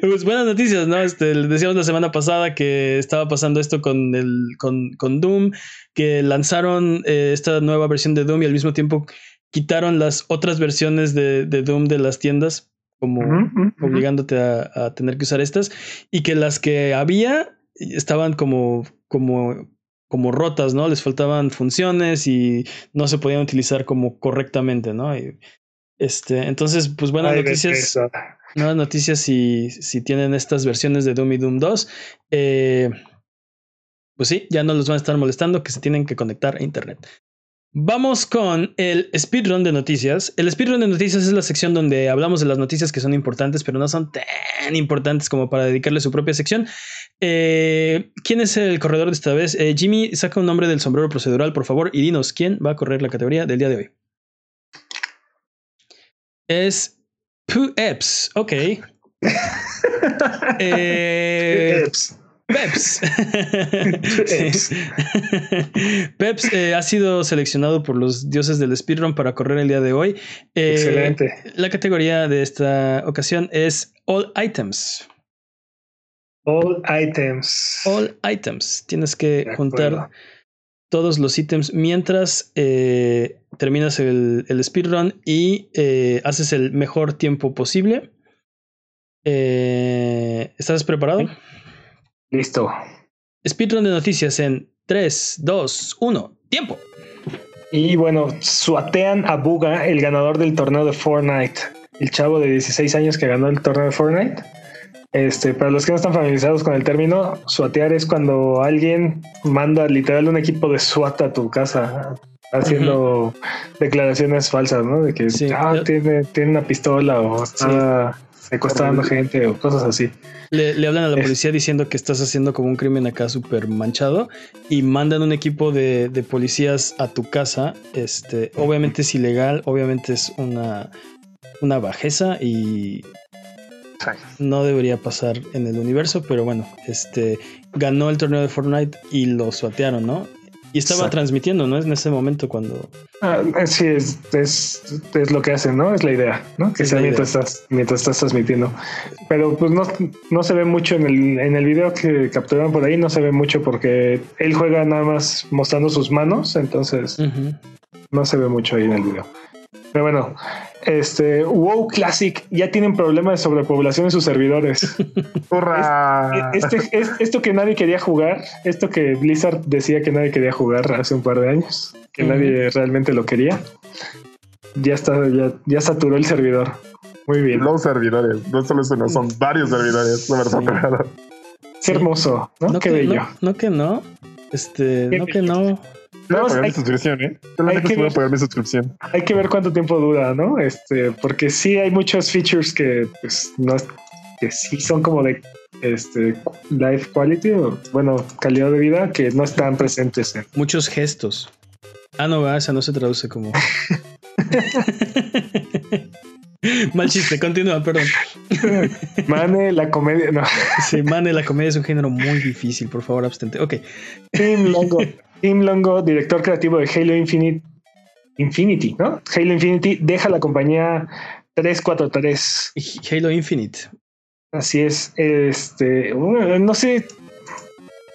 pues buenas noticias, ¿no? Este, decíamos la semana pasada que estaba pasando esto con, el, con, con Doom, que lanzaron eh, esta nueva versión de Doom y al mismo tiempo quitaron las otras versiones de, de Doom de las tiendas como obligándote a, tener que usar estas, y que las que había estaban como, como, como rotas, ¿no? Les faltaban funciones y no se podían utilizar como correctamente, ¿no? Y, este, entonces, pues buenas noticias. Nuevas noticias si, si tienen estas versiones de Doom y Doom 2. Eh, pues sí, ya no los van a estar molestando que se tienen que conectar a internet. Vamos con el speedrun de noticias. El speedrun de noticias es la sección donde hablamos de las noticias que son importantes, pero no son tan importantes como para dedicarle su propia sección. Eh, ¿Quién es el corredor de esta vez? Eh, Jimmy, saca un nombre del sombrero procedural, por favor, y dinos quién va a correr la categoría del día de hoy. Es Pooh Epps, ok. eh, Peps. Peps eh, ha sido seleccionado por los dioses del speedrun para correr el día de hoy. Eh, Excelente. La categoría de esta ocasión es All Items. All Items. All Items. Tienes que juntar todos los ítems mientras eh, terminas el, el, speedrun y haces el mejor tiempo posible. ¿Estás preparado? Listo. Speedrun de noticias en 3, 2, 1, tiempo. Y bueno, suatean a Buga, el ganador del torneo de Fortnite. El chavo de 16 años que ganó el torneo de Fortnite. Este, para los que no están familiarizados con el término, suatear es cuando alguien manda literal un equipo de SWAT a tu casa haciendo declaraciones falsas, ¿no? De que ah, tiene, tiene una pistola o está secuestrando gente o cosas así. Le, hablan a la policía diciendo que estás haciendo como un crimen acá súper manchado y mandan un equipo de, policías a tu casa. Este, obviamente es ilegal, obviamente es una, una bajeza y no debería pasar en el universo, pero bueno, este ganó el torneo de Fortnite y lo suatearon, ¿no? Y estaba transmitiendo, ¿no? Es en ese momento cuando. Ah, sí, es, es, es, lo que hacen, ¿no? Es la idea, ¿no? Que sea mientras estás, mientras estás transmitiendo. Pero pues no, no se ve mucho en el, en el video que capturaron por ahí, no se ve mucho porque él juega nada más mostrando sus manos, entonces no se ve mucho ahí en el video. Pero bueno, este WoW Classic ya tienen problemas de sobrepoblación en sus servidores. Este, esto que nadie quería jugar, esto que Blizzard decía que nadie quería jugar hace un par de años, que nadie realmente lo quería, ya está, ya, saturó el servidor. Muy bien. Los servidores, no solo es uno, son varios servidores. Qué hermoso, ¿no? Qué bello. No, que no. Este, no que no. Pagar mi suscripción, ¿eh? Hay que, ver, pagar mi suscripción. hay que ver cuánto tiempo dura, ¿no? Este, porque sí hay muchos features que, pues, no, que sí son como de este life quality o bueno calidad de vida que no están presentes muchos gestos. Ah no esa no se traduce como mal chiste continúa perdón. Mane la comedia no. Sí Mane la comedia es un género muy difícil por favor abstente. Ok. Longo Tim Longo, director creativo de Halo Infinite, Infinity, ¿no? Halo Infinity deja la compañía 343. Halo Infinite. Así es. Este, no sé.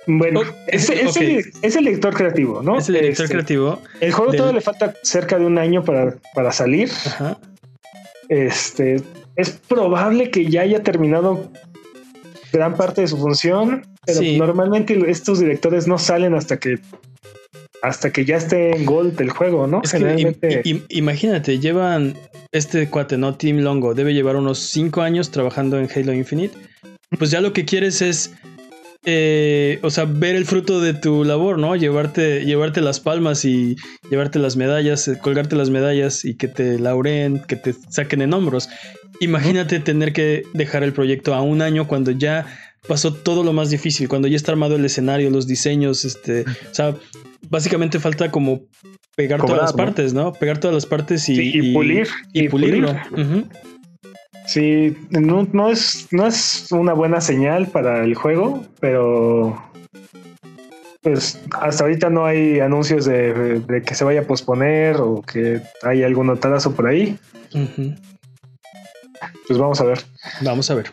Bueno, es, el, director creativo, ¿no? Es el director este, creativo. El juego todavía le falta cerca de un año para, para salir. Ajá. Este es probable que ya haya terminado gran parte de su función, pero normalmente estos directores no salen hasta que hasta que ya esté en Gold el juego, ¿no? imagínate, llevan este cuate, ¿no? Team Longo, debe llevar unos 5 años trabajando en Halo Infinite. Pues ya lo que quieres es, eh, o sea, ver el fruto de tu labor, ¿no? Llevarte, llevarte las palmas y llevarte las medallas, eh, colgarte las medallas y que te laureen, que te saquen en hombros. Imagínate tener que dejar el proyecto a un año cuando ya pasó todo lo más difícil, cuando ya está armado el escenario, los diseños, este, o sea, básicamente falta como pegar todas las partes, ¿no? Pegar todas las partes y, pulir. Y, pulirlo. Sí, no, es, no es una buena señal para el juego, pero pues hasta ahorita no hay anuncios de, que se vaya a posponer o que hay algún notadazo por ahí. Pues vamos a ver. Vamos a ver.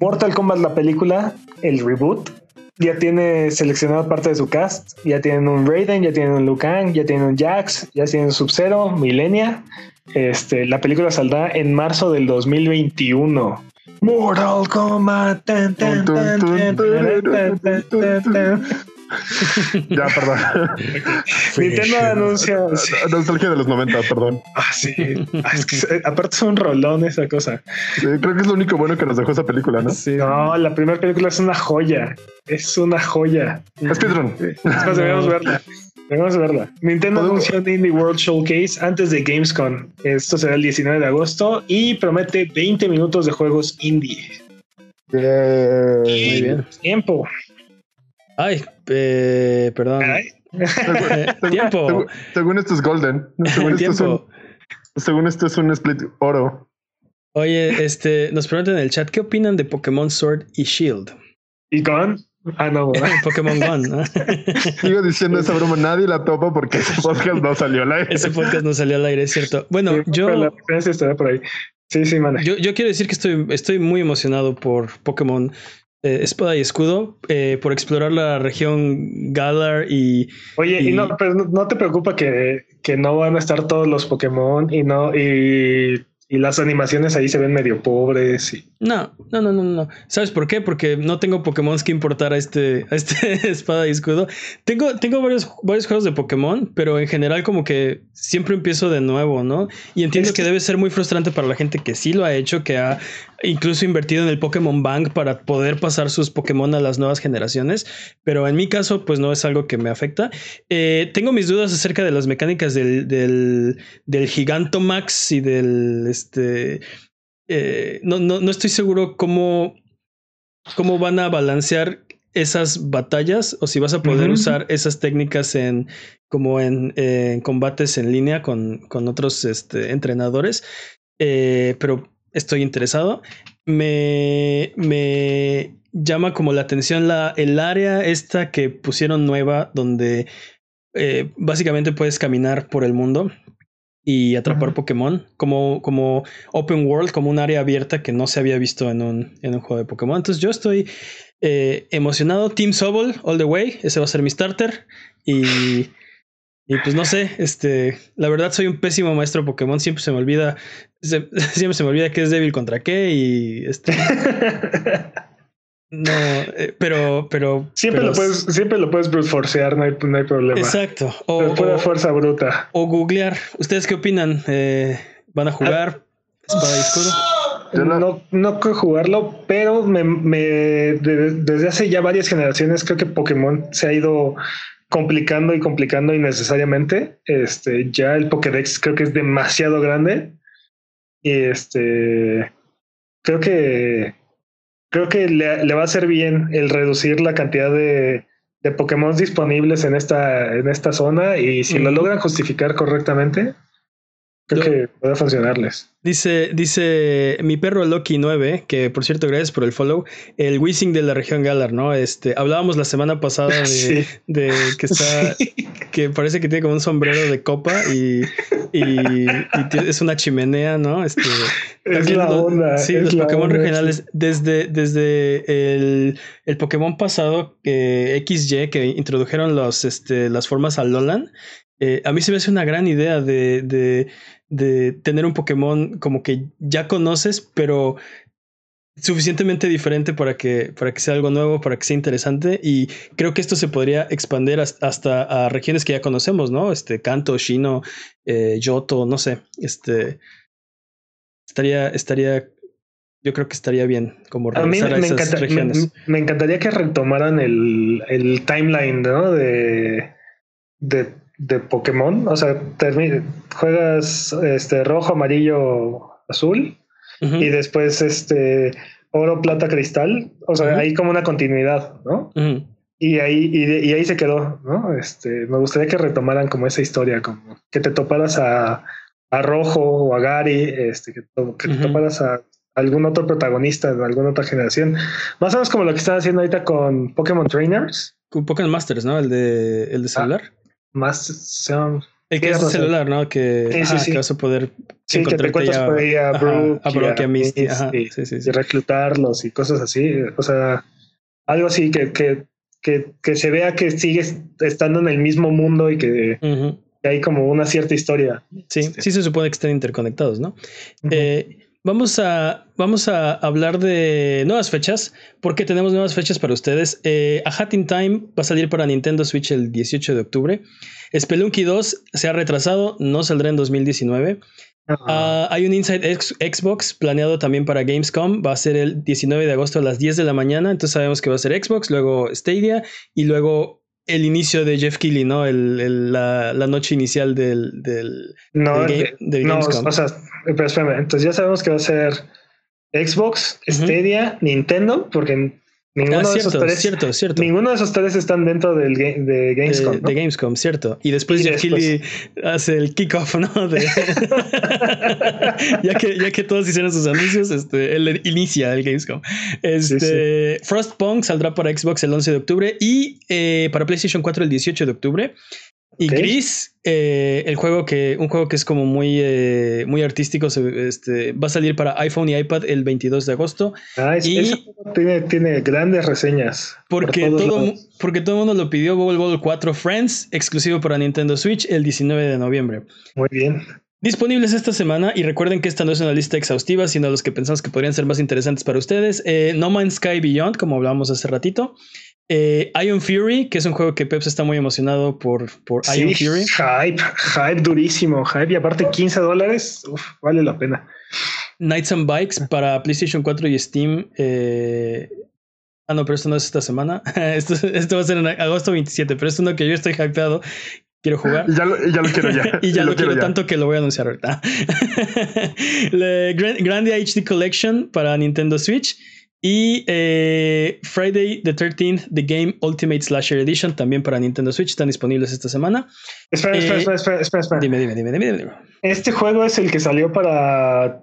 Mortal Kombat, la película, el reboot, ya tiene seleccionado parte de su cast. Ya tienen un Raiden, ya tienen un Liu Kang, ya tienen un Jax, ya tienen Sub-Zero, Millennia. Este, la película saldrá en marzo del 2021. Mortal Kombat. Ya, perdón. Nintendo anuncia. sí. Nostalgia de los 90, perdón. Ah, sí. Ah, es que, aparte es un rolón esa cosa. Sí, creo que es lo único bueno que nos dejó esa película, ¿no? Sí. No, la primera película es una joya. Es una joya. Speedrun. Es más, debemos verla. Debemos verla. Nintendo anunció un Indie World Showcase antes de Gamescom. Esto será el 19 de agosto y promete 20 minutos de juegos indie. Muy bien. Tiempo. Ay, eh, perdón. Eh, tiempo. Según, según esto es Golden. Según esto es, un, tiempo. según esto es un split oro. Oye, este, nos preguntan en el chat, ¿qué opinan de Pokémon Sword y Shield? ¿Y con? Ah, no. ¿verdad? Pokémon Gun, ¿no? Sigo diciendo esa broma, nadie la topa porque ese podcast no salió al aire. Ese podcast no salió al aire, es cierto. Bueno, Sí, la yo, estará por ahí. Sí, sí, man. yo, yo quiero decir que estoy, estoy muy emocionado por Pokémon eh, Espada y Escudo, eh, por explorar la región Galar y Oye, y, y- no, pero no, te preocupa que, que no van a estar todos los Pokémon y no, y, y las animaciones ahí se ven medio pobres y No, no, no, no, no. ¿Sabes por qué? Porque no tengo Pokémon que importar a este, a este espada y escudo. Tengo, tengo varios, varios juegos de Pokémon, pero en general como que siempre empiezo de nuevo, ¿no? Y entiendo Es que que- debe ser muy frustrante para la gente que sí lo ha hecho, que ha incluso invertido en el Pokémon Bank para poder pasar sus Pokémon a las nuevas generaciones. Pero en mi caso, pues no es algo que me afecta. Eh, tengo mis dudas acerca de las mecánicas del, del, del Gigantomax y del este. eh, no, no, no estoy seguro cómo, cómo van a balancear esas batallas o si vas a poder usar esas técnicas en como en, eh, en combates en línea con, con otros este, entrenadores. Eh, pero estoy interesado. Me, me llama como la atención la, el área esta que pusieron nueva donde eh, básicamente puedes caminar por el mundo y atrapar. Pokémon como, como open world, como un área abierta que no se había visto en un, en un juego de Pokémon. Entonces yo estoy eh, emocionado. Team Sobol, all the way. Ese va a ser mi starter. Y, y pues no sé, este, la verdad soy un pésimo maestro de Pokémon. Siempre se me olvida, se- siempre se me olvida qué es débil contra qué y este, no, eh, pero, pero siempre pero lo puedes, siempre lo puedes brute forcear, no hay, no hay problema. Exacto. Pero O, pura o- fuerza bruta. o googlear. ¿Ustedes qué opinan? Eh, ¿Van a jugar espada y escudo? Yo no- No, no creo jugarlo, pero me, me- de- desde hace ya varias generaciones creo que Pokémon se ha ido complicando y complicando innecesariamente. Este, ya el Pokédex creo que es demasiado grande. Y este creo que creo que le, le va a hacer bien el reducir la cantidad de, de Pokémon disponibles en esta, en esta zona. Y si lo logran justificar correctamente, creo Yo- que puede funcionarles. Dice, dice mi perro Loki 9, que por cierto, gracias por el follow, el Wissing de la región Galar, ¿no? Este, hablábamos la semana pasada de, Sí. de que está, que parece que tiene como un sombrero de copa y, y, es una chimenea, ¿no? Este, Es la lo- onda. Sí, es los la Pokémon onda, regionales, desde, desde el, el Pokémon pasado, eh, XY, que introdujeron los, este, las formas Alolan, eh, a mí se me hace una gran idea de, de, de tener un Pokémon como que ya conoces, pero suficientemente diferente para que, para que sea algo nuevo, para que sea interesante. Y creo que esto se podría expandir has- hasta a regiones que ya conocemos, ¿no? Este, Kanto, Shino, eh, Yoto, no sé. Este estaría, estaría, yo creo que estaría bien como A mí regresar a me, esas encanta- me- regiones. me encantaría que retomaran el, el timeline ¿no? de, de, de Pokémon. O sea, juegas este rojo, amarillo, azul y después este oro, plata, cristal. O sea, Ujú. hay como una continuidad, ¿no? Y ahí, y, de- y ahí se quedó, ¿no? Este, me gustaría que retomaran como esa historia, como que te toparas a, a Rojo o a Gary, este, que, to- que te toparas a algún otro protagonista de alguna otra generación. Más o menos como lo que están haciendo ahorita con Pokémon Trainers. Con Pokémon Masters, ¿no? El de, el de celular. Más son, el que es razón. celular, ¿no? Que, Sí, sí, ajá, sí. que vas a poder sí, que te ya- por ahí a ajá, Brook, a Brock y a Misty. Misty, Ajá, sí, sí, sí. y reclutarlos y cosas así. O sea, algo así que, que, que, que se vea que sigues estando en el mismo mundo y que, hay como una cierta historia. Sí, Este. sí se supone que están interconectados, ¿no? Eh, Vamos a, vamos a hablar de nuevas fechas, porque tenemos nuevas fechas para ustedes. Eh, a Hat in Time va a salir para Nintendo Switch el 18 de octubre. Spelunky 2 se ha retrasado, no saldrá en 2019. Ah, hay un Inside Xbox planeado también para Gamescom. Va a ser el 19 de agosto a las 10 de la mañana. Entonces sabemos que va a ser Xbox, luego Stadia y luego el inicio de Jeff Keighley, ¿no? El, la, noche inicial del, del, no, no, O sea, pero espérame, entonces ya sabemos que va a ser Xbox, Stadia, Nintendo, porque Ninguno, ah, de esos tres, cierto, cierto. ninguno de esos tres están dentro del de Gamescom. De, Gamescom, cierto. Y después Jeff Keighley hace el kickoff, ¿no? ya, que, ya que todos hicieron sus anuncios, este, él inicia el Gamescom. Este, Frostpunk saldrá para Xbox el 11 de octubre y eh, para PlayStation 4 el 18 de octubre. Y Gris, eh, el juego que, un juego que es como muy, eh, muy artístico, este, va a salir para iPhone y iPad el 22 de agosto. Ah, y tiene, tiene grandes reseñas. Porque todo, porque todo el mundo lo pidió Bubble Bobble 4 Friends, exclusivo para Nintendo Switch, el 19 de noviembre. Muy bien. Disponibles esta semana y recuerden que esta no es una lista exhaustiva, sino los que pensamos que podrían ser más interesantes para ustedes. Eh, no Man's Sky Beyond, como hablábamos hace ratito. Eh, Iron Fury, que es un juego que Peps está muy emocionado por, por Iron Fury. Hype, hype durísimo, hype. Y aparte 15 dólares, vale la pena. Nights and Bikes para PlayStation 4 y Steam. Eh, ah, no, pero esto no es esta semana. esto, esto, va a ser en agosto 27, pero es uno que yo estoy hypeado. Quiero jugar. Ya lo, ya lo quiero ya. y ya lo, quiero, tanto que lo voy a anunciar ahorita. Grandia HD Collection para Nintendo Switch. Y eh, Friday the 13th, The Game Ultimate Slasher Edition, también para Nintendo Switch, están disponibles esta semana. Espera, espera, eh, espera, espera, espera, Dime, dime, dime, dime, dime. Este juego es el que salió para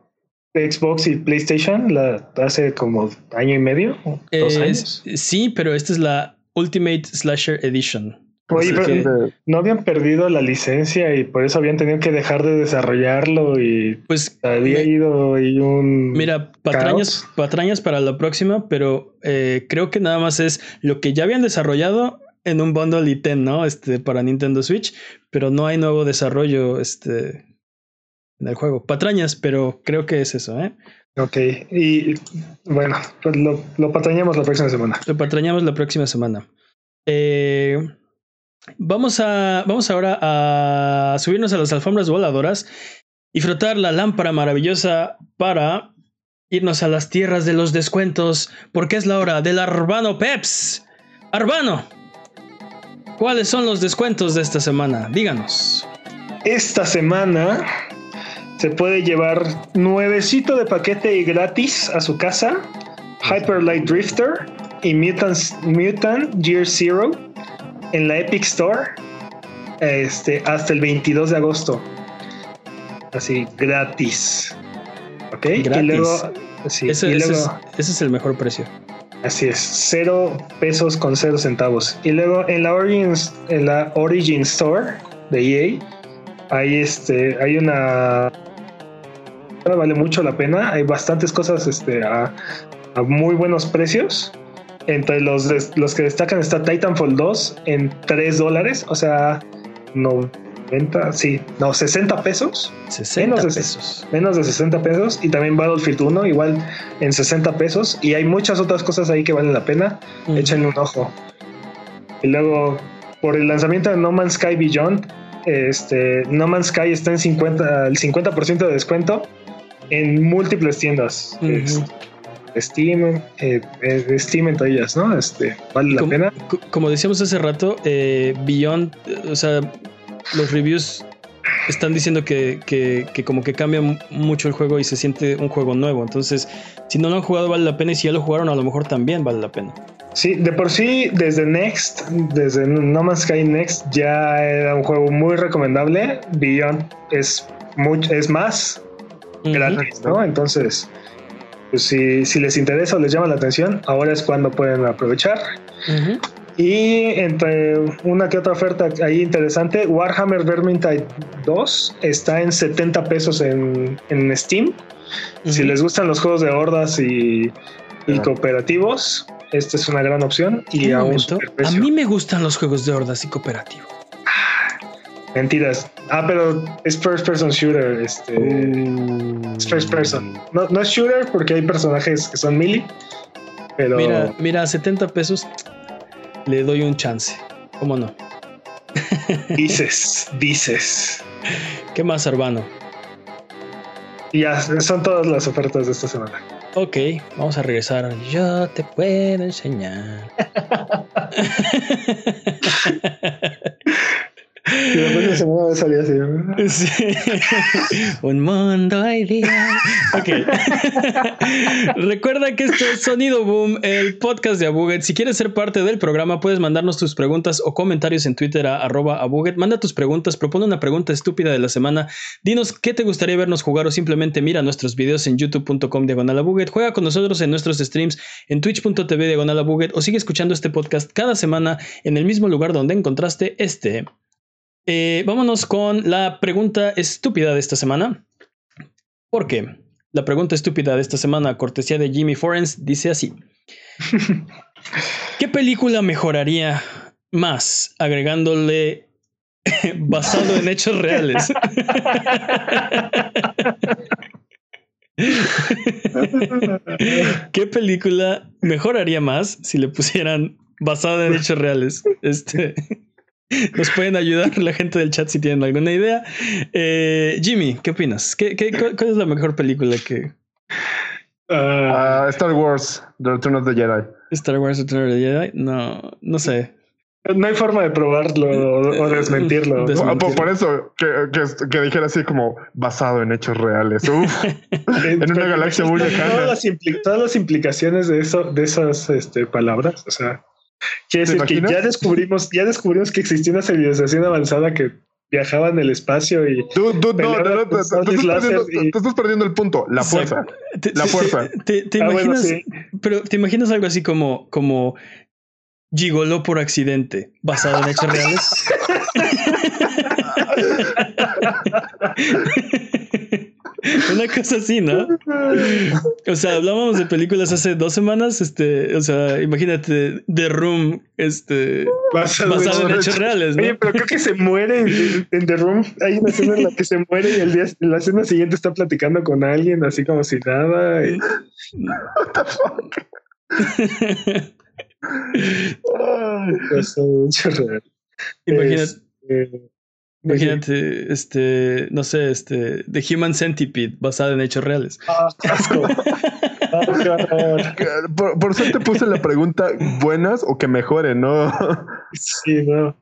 Xbox y PlayStation la, hace como año y medio, dos años. Sí, pero esta es la Ultimate Slasher Edition. Oye, pero no habían perdido la licencia y por eso habían tenido que dejar de desarrollarlo y pues había ido y un mira patrañas patrañas para la próxima, pero eh, creo que nada más es lo que ya habían desarrollado en un bundle item, ¿no? Este para Nintendo Switch, pero no hay nuevo desarrollo este en el juego. Patrañas, pero creo que es eso, ¿eh? Ok, y bueno, pues lo, lo patrañamos la próxima semana. Lo patrañamos la próxima semana. Eh, Vamos, a, vamos ahora a subirnos a las alfombras voladoras y frotar la lámpara maravillosa para irnos a las tierras de los descuentos, porque es la hora del Arbano Peps. Arbano, ¿cuáles son los descuentos de esta semana? Díganos. Esta semana se puede llevar nuevecito de paquete y gratis a su casa, Hyper Light Drifter y Mutant, Mutant Year Zero en la Epic Store este, hasta el 22 de agosto. Así, gratis. ¿Ok? Gratis. Y luego, sí, ese, y luego, ese, es, el mejor precio. Así es, cero pesos con cero centavos. Y luego en la Origin, en la Origin Store de EA, hay, este, hay una... Vale mucho la pena. Hay bastantes cosas este, a, a muy buenos precios. Entre los, los que destacan está Titanfall 2 en 3 dólares, o sea, 90, sí, no, 60 pesos. 60 menos de, pesos. Menos de 60 pesos. Y también Battlefield 1, igual en 60 pesos. Y hay muchas otras cosas ahí que valen la pena. Échenle un ojo. Y luego, por el lanzamiento de No Man's Sky Beyond, este, No Man's Sky está en 50, el 50% de descuento en múltiples tiendas. Steam, eh, eh, Steam entre ellas, ¿no? Este, vale la pena. Como decíamos hace rato, eh, Beyond, o sea, los reviews están diciendo que, que, como que cambia mucho el juego y se siente un juego nuevo. Entonces, si no lo han jugado, vale la pena. Y si ya lo jugaron, a lo mejor también vale la pena. Sí, de por sí, desde Next, desde No Man's Sky Next, ya era un juego muy recomendable. Beyond es, mucho, es más gratis, ¿no? Entonces, pues si, les interesa o les llama la atención, ahora es cuando pueden aprovechar. Y entre una que otra oferta ahí interesante, Warhammer Vermintide 2 está en 70 pesos en, Steam. Si les gustan los juegos de hordas y, cooperativos, esta es una gran opción. Y a, a mí me gustan los juegos de hordas y cooperativos. Mentiras. Ah, pero es first person shooter. Este. Uh. Es first person. No, no es shooter porque hay personajes que son melee. Pero. Mira, mira, 70 pesos le doy un chance. ¿Cómo no? Dices, dices. ¿Qué más, Arbano? Ya, son todas las ofertas de esta semana. Ok, vamos a regresar. Yo te puedo enseñar. Y después de semana salía así. Sí. Un mundo ideal. Ok. Recuerda que este es Sonido Boom, el podcast de Abuget. Si quieres ser parte del programa, puedes mandarnos tus preguntas o comentarios en Twitter a arroba Abuget. Manda tus preguntas, propone una pregunta estúpida de la semana. Dinos qué te gustaría vernos jugar o simplemente mira nuestros videos en youtube.com diagonal Abuget. Juega con nosotros en nuestros streams en twitch.tv diagonal Abuget o sigue escuchando este podcast cada semana en el mismo lugar donde encontraste este. Eh, vámonos con la pregunta estúpida de esta semana. ¿Por qué? La pregunta estúpida de esta semana, cortesía de Jimmy Forens, dice así. ¿Qué película mejoraría más agregándole basado en hechos reales? ¿Qué película mejoraría más si le pusieran basado en hechos reales? Este nos pueden ayudar la gente del chat si tienen alguna idea. Eh, Jimmy, ¿qué opinas? ¿Qué, qué, cuál es la mejor película que... Uh, Star Wars, The Return of the Jedi. Star Wars, The Return of the Jedi. No, no sé. No hay forma de probarlo o, desmentirlo. Desmentirlo. Por, por, eso que, que, que, dijera así como basado en hechos reales. Uf, en una galaxia muy lejana. Todas las, impli todas las implicaciones de eso, de esas este, palabras, o sea, Quiere decir que ya descubrimos, ya descubrimos que existía una civilización avanzada que viajaba en el espacio y. Tú, tú, no, no, no, te, estás perdiendo el punto. La fuerza. la fuerza. Te, te, ah, imaginas, bueno, sí. pero te imaginas algo así como, como gigoló por accidente, basado en hechos reales. Una cosa así, ¿no? O sea, hablábamos de películas hace dos semanas, este, o sea, imagínate, The Room, este, basado, basado en hechos reales, ¿no? Oye, pero creo que se muere en, en, The Room. Hay una escena en la que se muere y el día, la escena siguiente está platicando con alguien, así como si nada. Y... What the fuck? basado en hechos reales. Imagínate. Este, Imagínate, este, no sé, este, The Human Centipede, basada en hechos reales. Ah, asco. por, por suerte puse la pregunta buenas o que mejoren, ¿no? Sí, no.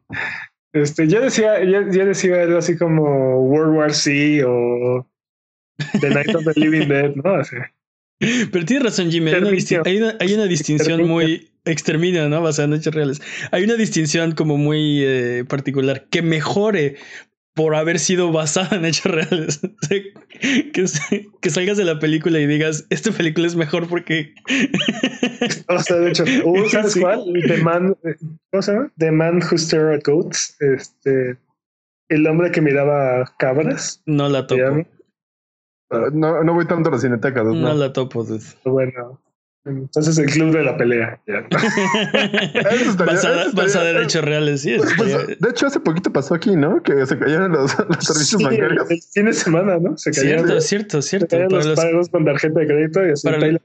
Este, ya decía, ya, ya decía algo así como World War C o The Night of the Living Dead, ¿no? Así. Pero tienes razón, Jimmy. Hay una, hay una, hay una distinción muy exterminio, ¿no? Basada en hechos reales. Hay una distinción como muy eh, particular que mejore por haber sido basada en hechos reales. que, que, salgas de la película y digas, esta película es mejor porque... o sea, de hecho, uh, ¿sabes sí. cuál? The Man, ¿cómo se llama? The Man Who Stared at Goats. Este, el hombre que miraba cabras. No la topo. Uh, no, no voy tanto a la cineteca. No, no la topo, dude. Bueno, entonces el club de la pelea. en hechos reales, sí. Pues, de hecho, hace poquito pasó aquí, ¿no? Que se cayeron los, los servicios sí, bancarios. El fin de semana, ¿no? Se cayeron. Cierto, cierto, cierto. Se los, los pagos con tarjeta de crédito y así. Para el...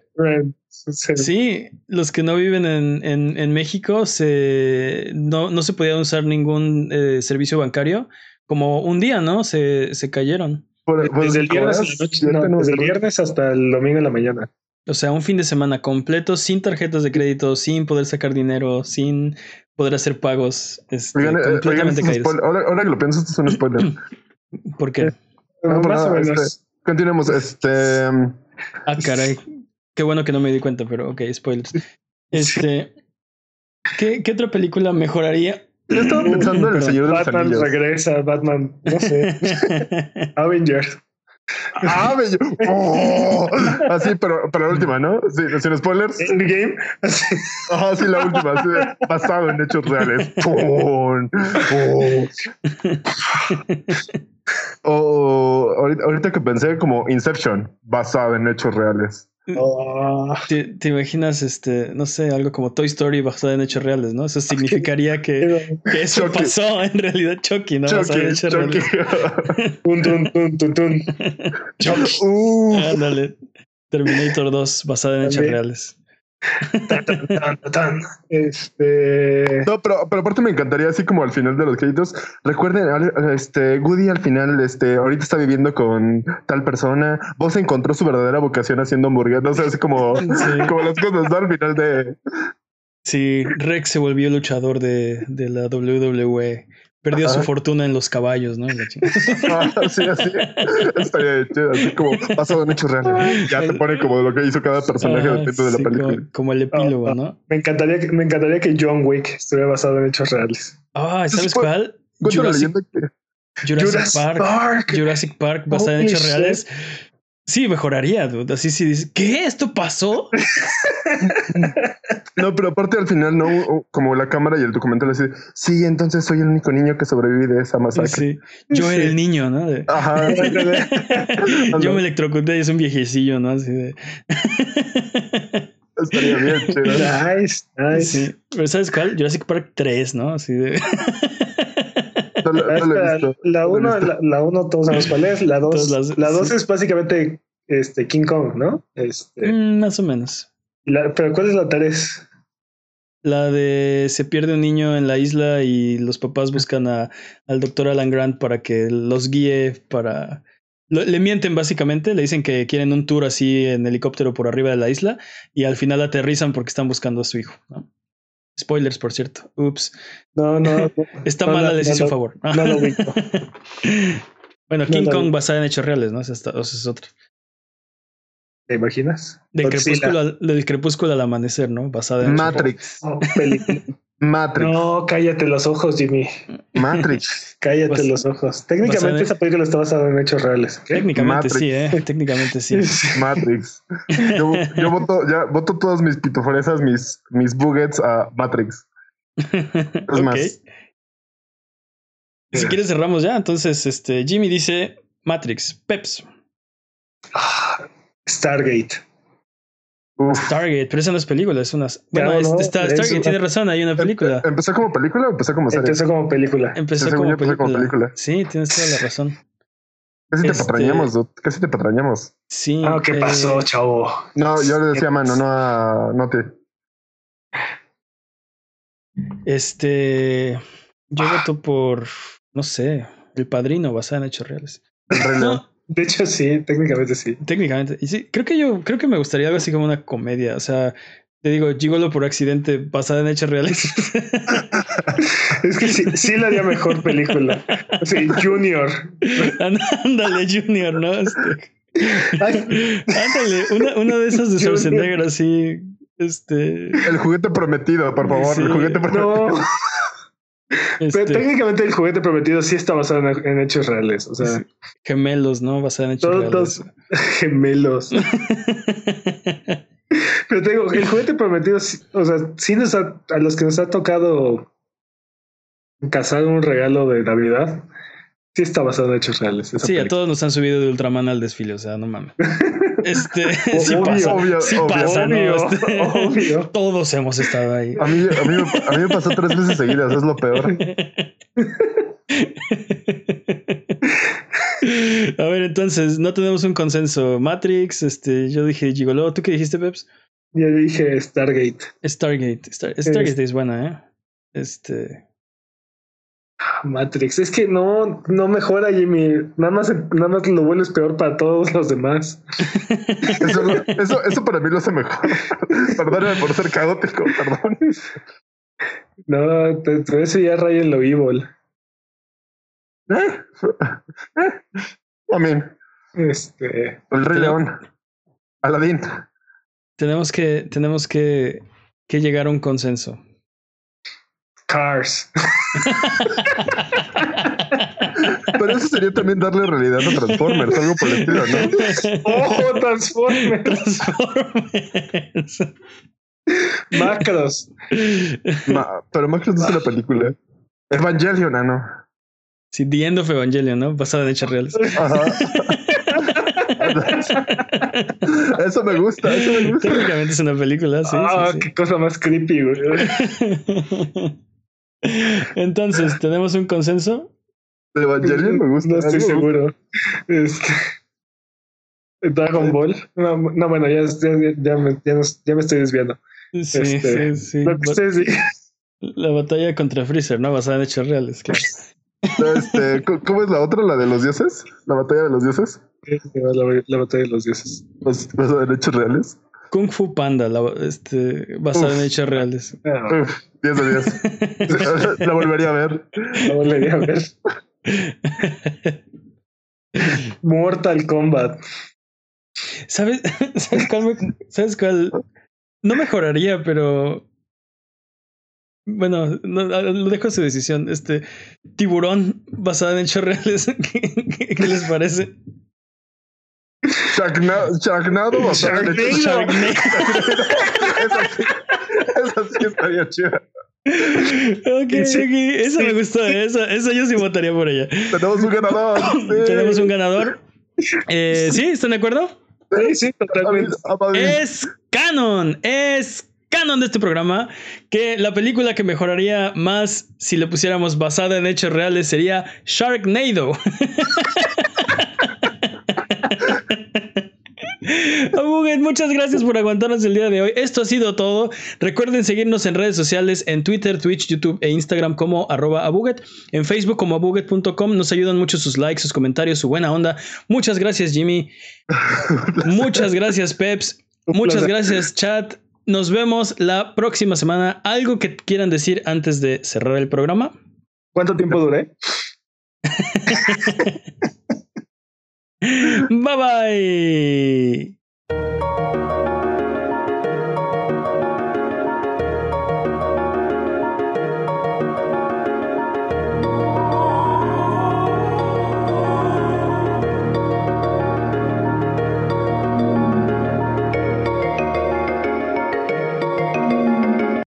Sí, los que no viven en, en, en México se no, no se podía usar ningún eh, servicio bancario. Como un día, ¿no? Se, se cayeron. Por, por desde, el viernes, noche, no, desde el viernes hasta el domingo en la mañana. O sea, un fin de semana completo sin tarjetas de crédito, sin poder sacar dinero, sin poder hacer pagos. Este, oigan, completamente oigan, caídos. Ahora, ahora, que lo pienso, esto es un spoiler. ¿Por qué? No, Más o menos. Este, continuemos. Este. Ah, caray. Qué bueno que no me di cuenta, pero ok, spoilers. Este. ¿Qué, qué otra película mejoraría? Yo estaba pensando en El Señor de los Batman Anillos. regresa, Batman, no sé. Avengers. Ah, bello. Oh, así, pero, pero la última, ¿no? Sí, sin spoilers. Endgame. Ah, sí, la última. Así, basado en hechos reales. Oh. Oh, ahorita, ahorita, que pensé como Inception, basado en hechos reales. Oh, ¿Te, te imaginas, este, no sé, algo como Toy Story basada en hechos reales, ¿no? Eso significaría que, que eso Chucky. pasó en realidad Chucky, ¿no? Basado en Chucky, hechos Chucky. reales. tun, tun, tun, tun. Uh, Ándale. Terminator 2 basada en hechos reales. Tan, tan, tan, tan. Este. No, pero, pero aparte me encantaría, así como al final de los créditos, recuerden, este, Woody al final, este, ahorita está viviendo con tal persona, vos encontró su verdadera vocación haciendo hamburguesas, no sé, así como, Sí. como las cosas, ¿no? Al final de... Sí, Rex se volvió luchador de, de la WWE. Perdió su fortuna en los caballos, ¿no? Ah, sí, así, estaría chido, así como basado en hechos reales. Ya te pone como lo que hizo cada personaje Ah, dentro de la sí, película. Como, como el epílogo, Ah, ¿no? Me encantaría, que, me encantaría que John Wick estuviera basado en hechos reales. Ah, ¿sabes cuál? La Jurassic, leyenda que... Jurassic Park. Park. Jurassic Park basada en Holy hechos shit. reales. Sí, mejoraría, dude. Así sí dices, ¿qué? ¿Esto pasó? No, pero aparte al final, no, como la cámara y el documental así, sí, entonces soy el único niño que sobrevive de esa masacre. Sí. Yo era el niño, ¿no? De- Ajá, Yo me electrocuté y es un viejecillo, ¿no? Así de. estaría bien chido. Nice, nice. Sí. Pero ¿sabes cuál? Jurassic Park 3, ¿no? Así de. No, he visto. La lo he 1, visto. la, la uno todos sabemos cuál es. La 2 Todas las- la dos sí. es básicamente este, King Kong, ¿no? Este, Mm, más o menos. la- pero ¿cuál es la 3? La de se pierde un niño en la isla y los papás buscan a, al doctor Alan Grant para que los guíe para... le mienten básicamente, le dicen que quieren un tour así en helicóptero por arriba de la isla y al final aterrizan porque están buscando a su hijo. ¿no? Spoilers, por cierto. Ups. No, no. no, Está No, mala, no, les no, hice un no, favor. no lo ubico. bueno, No King Kong basada en hechos reales, ¿no? Esa, está- esa es otra. ¿Te imaginas? Del crepúsculo, al, del crepúsculo al amanecer, ¿no? Basada en Matrix. Oh, película. Matrix. No, cállate los ojos, Jimmy. Matrix. Cállate Bas- los ojos. Técnicamente en- esa película está basada en hechos reales. Técnicamente Matrix. sí, ¿eh? Técnicamente sí. Matrix. Yo, yo voto, ya voto todas mis pitoforesas, mis, mis buggets a Matrix. Es más. Si quieres cerramos ya. Entonces, este Jimmy dice Matrix, Peps, Ah, Stargate. Uf. Stargate, pero esa no es película, es una. Bueno, No, es- no, está, es Stargate una- tiene razón, hay una película. ¿Empezó como película o empezó como serie? Empezó como película. Empezó como empezó película. como película. Sí, tienes toda la razón. Casi te Este- patrañamos, dude. Casi te patrañamos. Sí. Ah, ¿qué eh, pasó, chavo? No, yo le decía a mano, no a no te. Este. Yo Ah. voto por. No sé. El padrino basado en hechos reales. El Rey León. No, De hecho, sí, técnicamente sí. técnicamente. Y sí, creo que yo, creo que me gustaría algo así como una comedia. O sea, te digo, Gigolo por accidente basada en hechos reales. Es que sí, sí le haría mejor película. Sí, Junior. Ándale, Junior, ¿no? Este, ándale, una, una de esas de. Schwarzenegger así. Este. El juguete prometido, por favor. Sí. El juguete prometido. no. Este, Pero técnicamente el juguete prometido sí está basado en, en hechos reales. O sea, gemelos, ¿no? Basada en hechos todos reales. gemelos. Pero te digo, el juguete prometido, o sea, sí nos ha, a los que nos ha tocado cazar un regalo de Navidad, sí está basado en hechos reales. Sí, a todos nos han subido de Ultraman al desfile, o sea, no mames. Este, sí Obvio, pasa, obvio, sí obvio, pasa, ¿no? obvio, Este, obvio. Todos hemos estado ahí. A mí, a, mí, me- a mí me pasó tres veces seguidas, es lo peor. A ver, entonces, no tenemos un consenso. Matrix, este, yo dije Gigolo. ¿Tú qué dijiste, Peps? Yo dije Stargate. Stargate. Star- Stargate es buena, ¿eh? Este. Matrix. Es que no, no mejora, Jimmy. Nada más, nada más lo vuelves peor para todos los demás. Eso, eso, eso para mí lo hace mejor. Perdóname por ser caótico, perdón. No, te, te- eso ya raya en lo evil. ¿Eh? ¿Eh? Amén. Este. El Rey León. Aladín. Tenemos que, tenemos que, que llegar a un consenso. Cars. Pero eso sería también darle realidad a Transformers, algo por el estilo, ¿no? ¡Ojo, Transformers! Transformers. Macros. Ma- pero Macros no es una película. Evangelion, ah, no. Sí, The End of Evangelion, ¿no? Basada en hechos reales. Ajá. Eso me gusta, eso me gusta. Técnicamente es una película, sí. ah, sí, sí. qué cosa más creepy, güey. Entonces, ¿tenemos un consenso? Evangelion me gusta. No estoy seguro. Este. Dragon Ball. No, no, bueno, ya, ya, ya me, ya, nos- ya me estoy desviando. Sí, Este, sí, sí. Lo que ustedes digan. La batalla contra Freezer, ¿no? Basada en hechos reales, claro. Este, ¿cómo- ¿Cómo es la otra? ¿La de los dioses? ¿La batalla de los dioses? La, la batalla de los dioses. ¿Los, los de hechos reales? Kung Fu Panda, la- este, basada en hechos reales. Ah, Uf, 10 de 10. la volvería a ver. la volvería a ver. Mortal Kombat. ¿Sabes, ¿Sabes cuál? me- ¿Sabes cuál? No mejoraría, pero. Bueno, no, lo dejo a su decisión. Este tiburón basado en hechos reales. ¿Qué, qué- qué les parece? Sharknado basado en hechos Sharknado. Esa sí, esa sí estaría chida. Ok, Sí. ok, Esa me gustó. Esa, esa yo sí votaría por ella. Tenemos un ganador. sí. Tenemos un ganador. Eh, ¿Sí? ¿Están de acuerdo? Sí, sí, totalmente. Es canon, es canon de este programa que la película que mejoraría más si le pusiéramos basada en hechos reales sería Sharknado. Abuget, muchas gracias por aguantarnos el día de hoy. Esto ha sido todo. Recuerden seguirnos en redes sociales en Twitter, Twitch, YouTube e Instagram como arroba abuget. En Facebook como abuget.com. Nos ayudan mucho sus likes, sus comentarios, su buena onda. Muchas gracias, Jimmy. Muchas gracias, Peps. Muchas gracias, chat. Nos vemos la próxima semana. ¿Algo que quieran decir antes de cerrar el programa? ¿Cuánto tiempo duré? bye bye.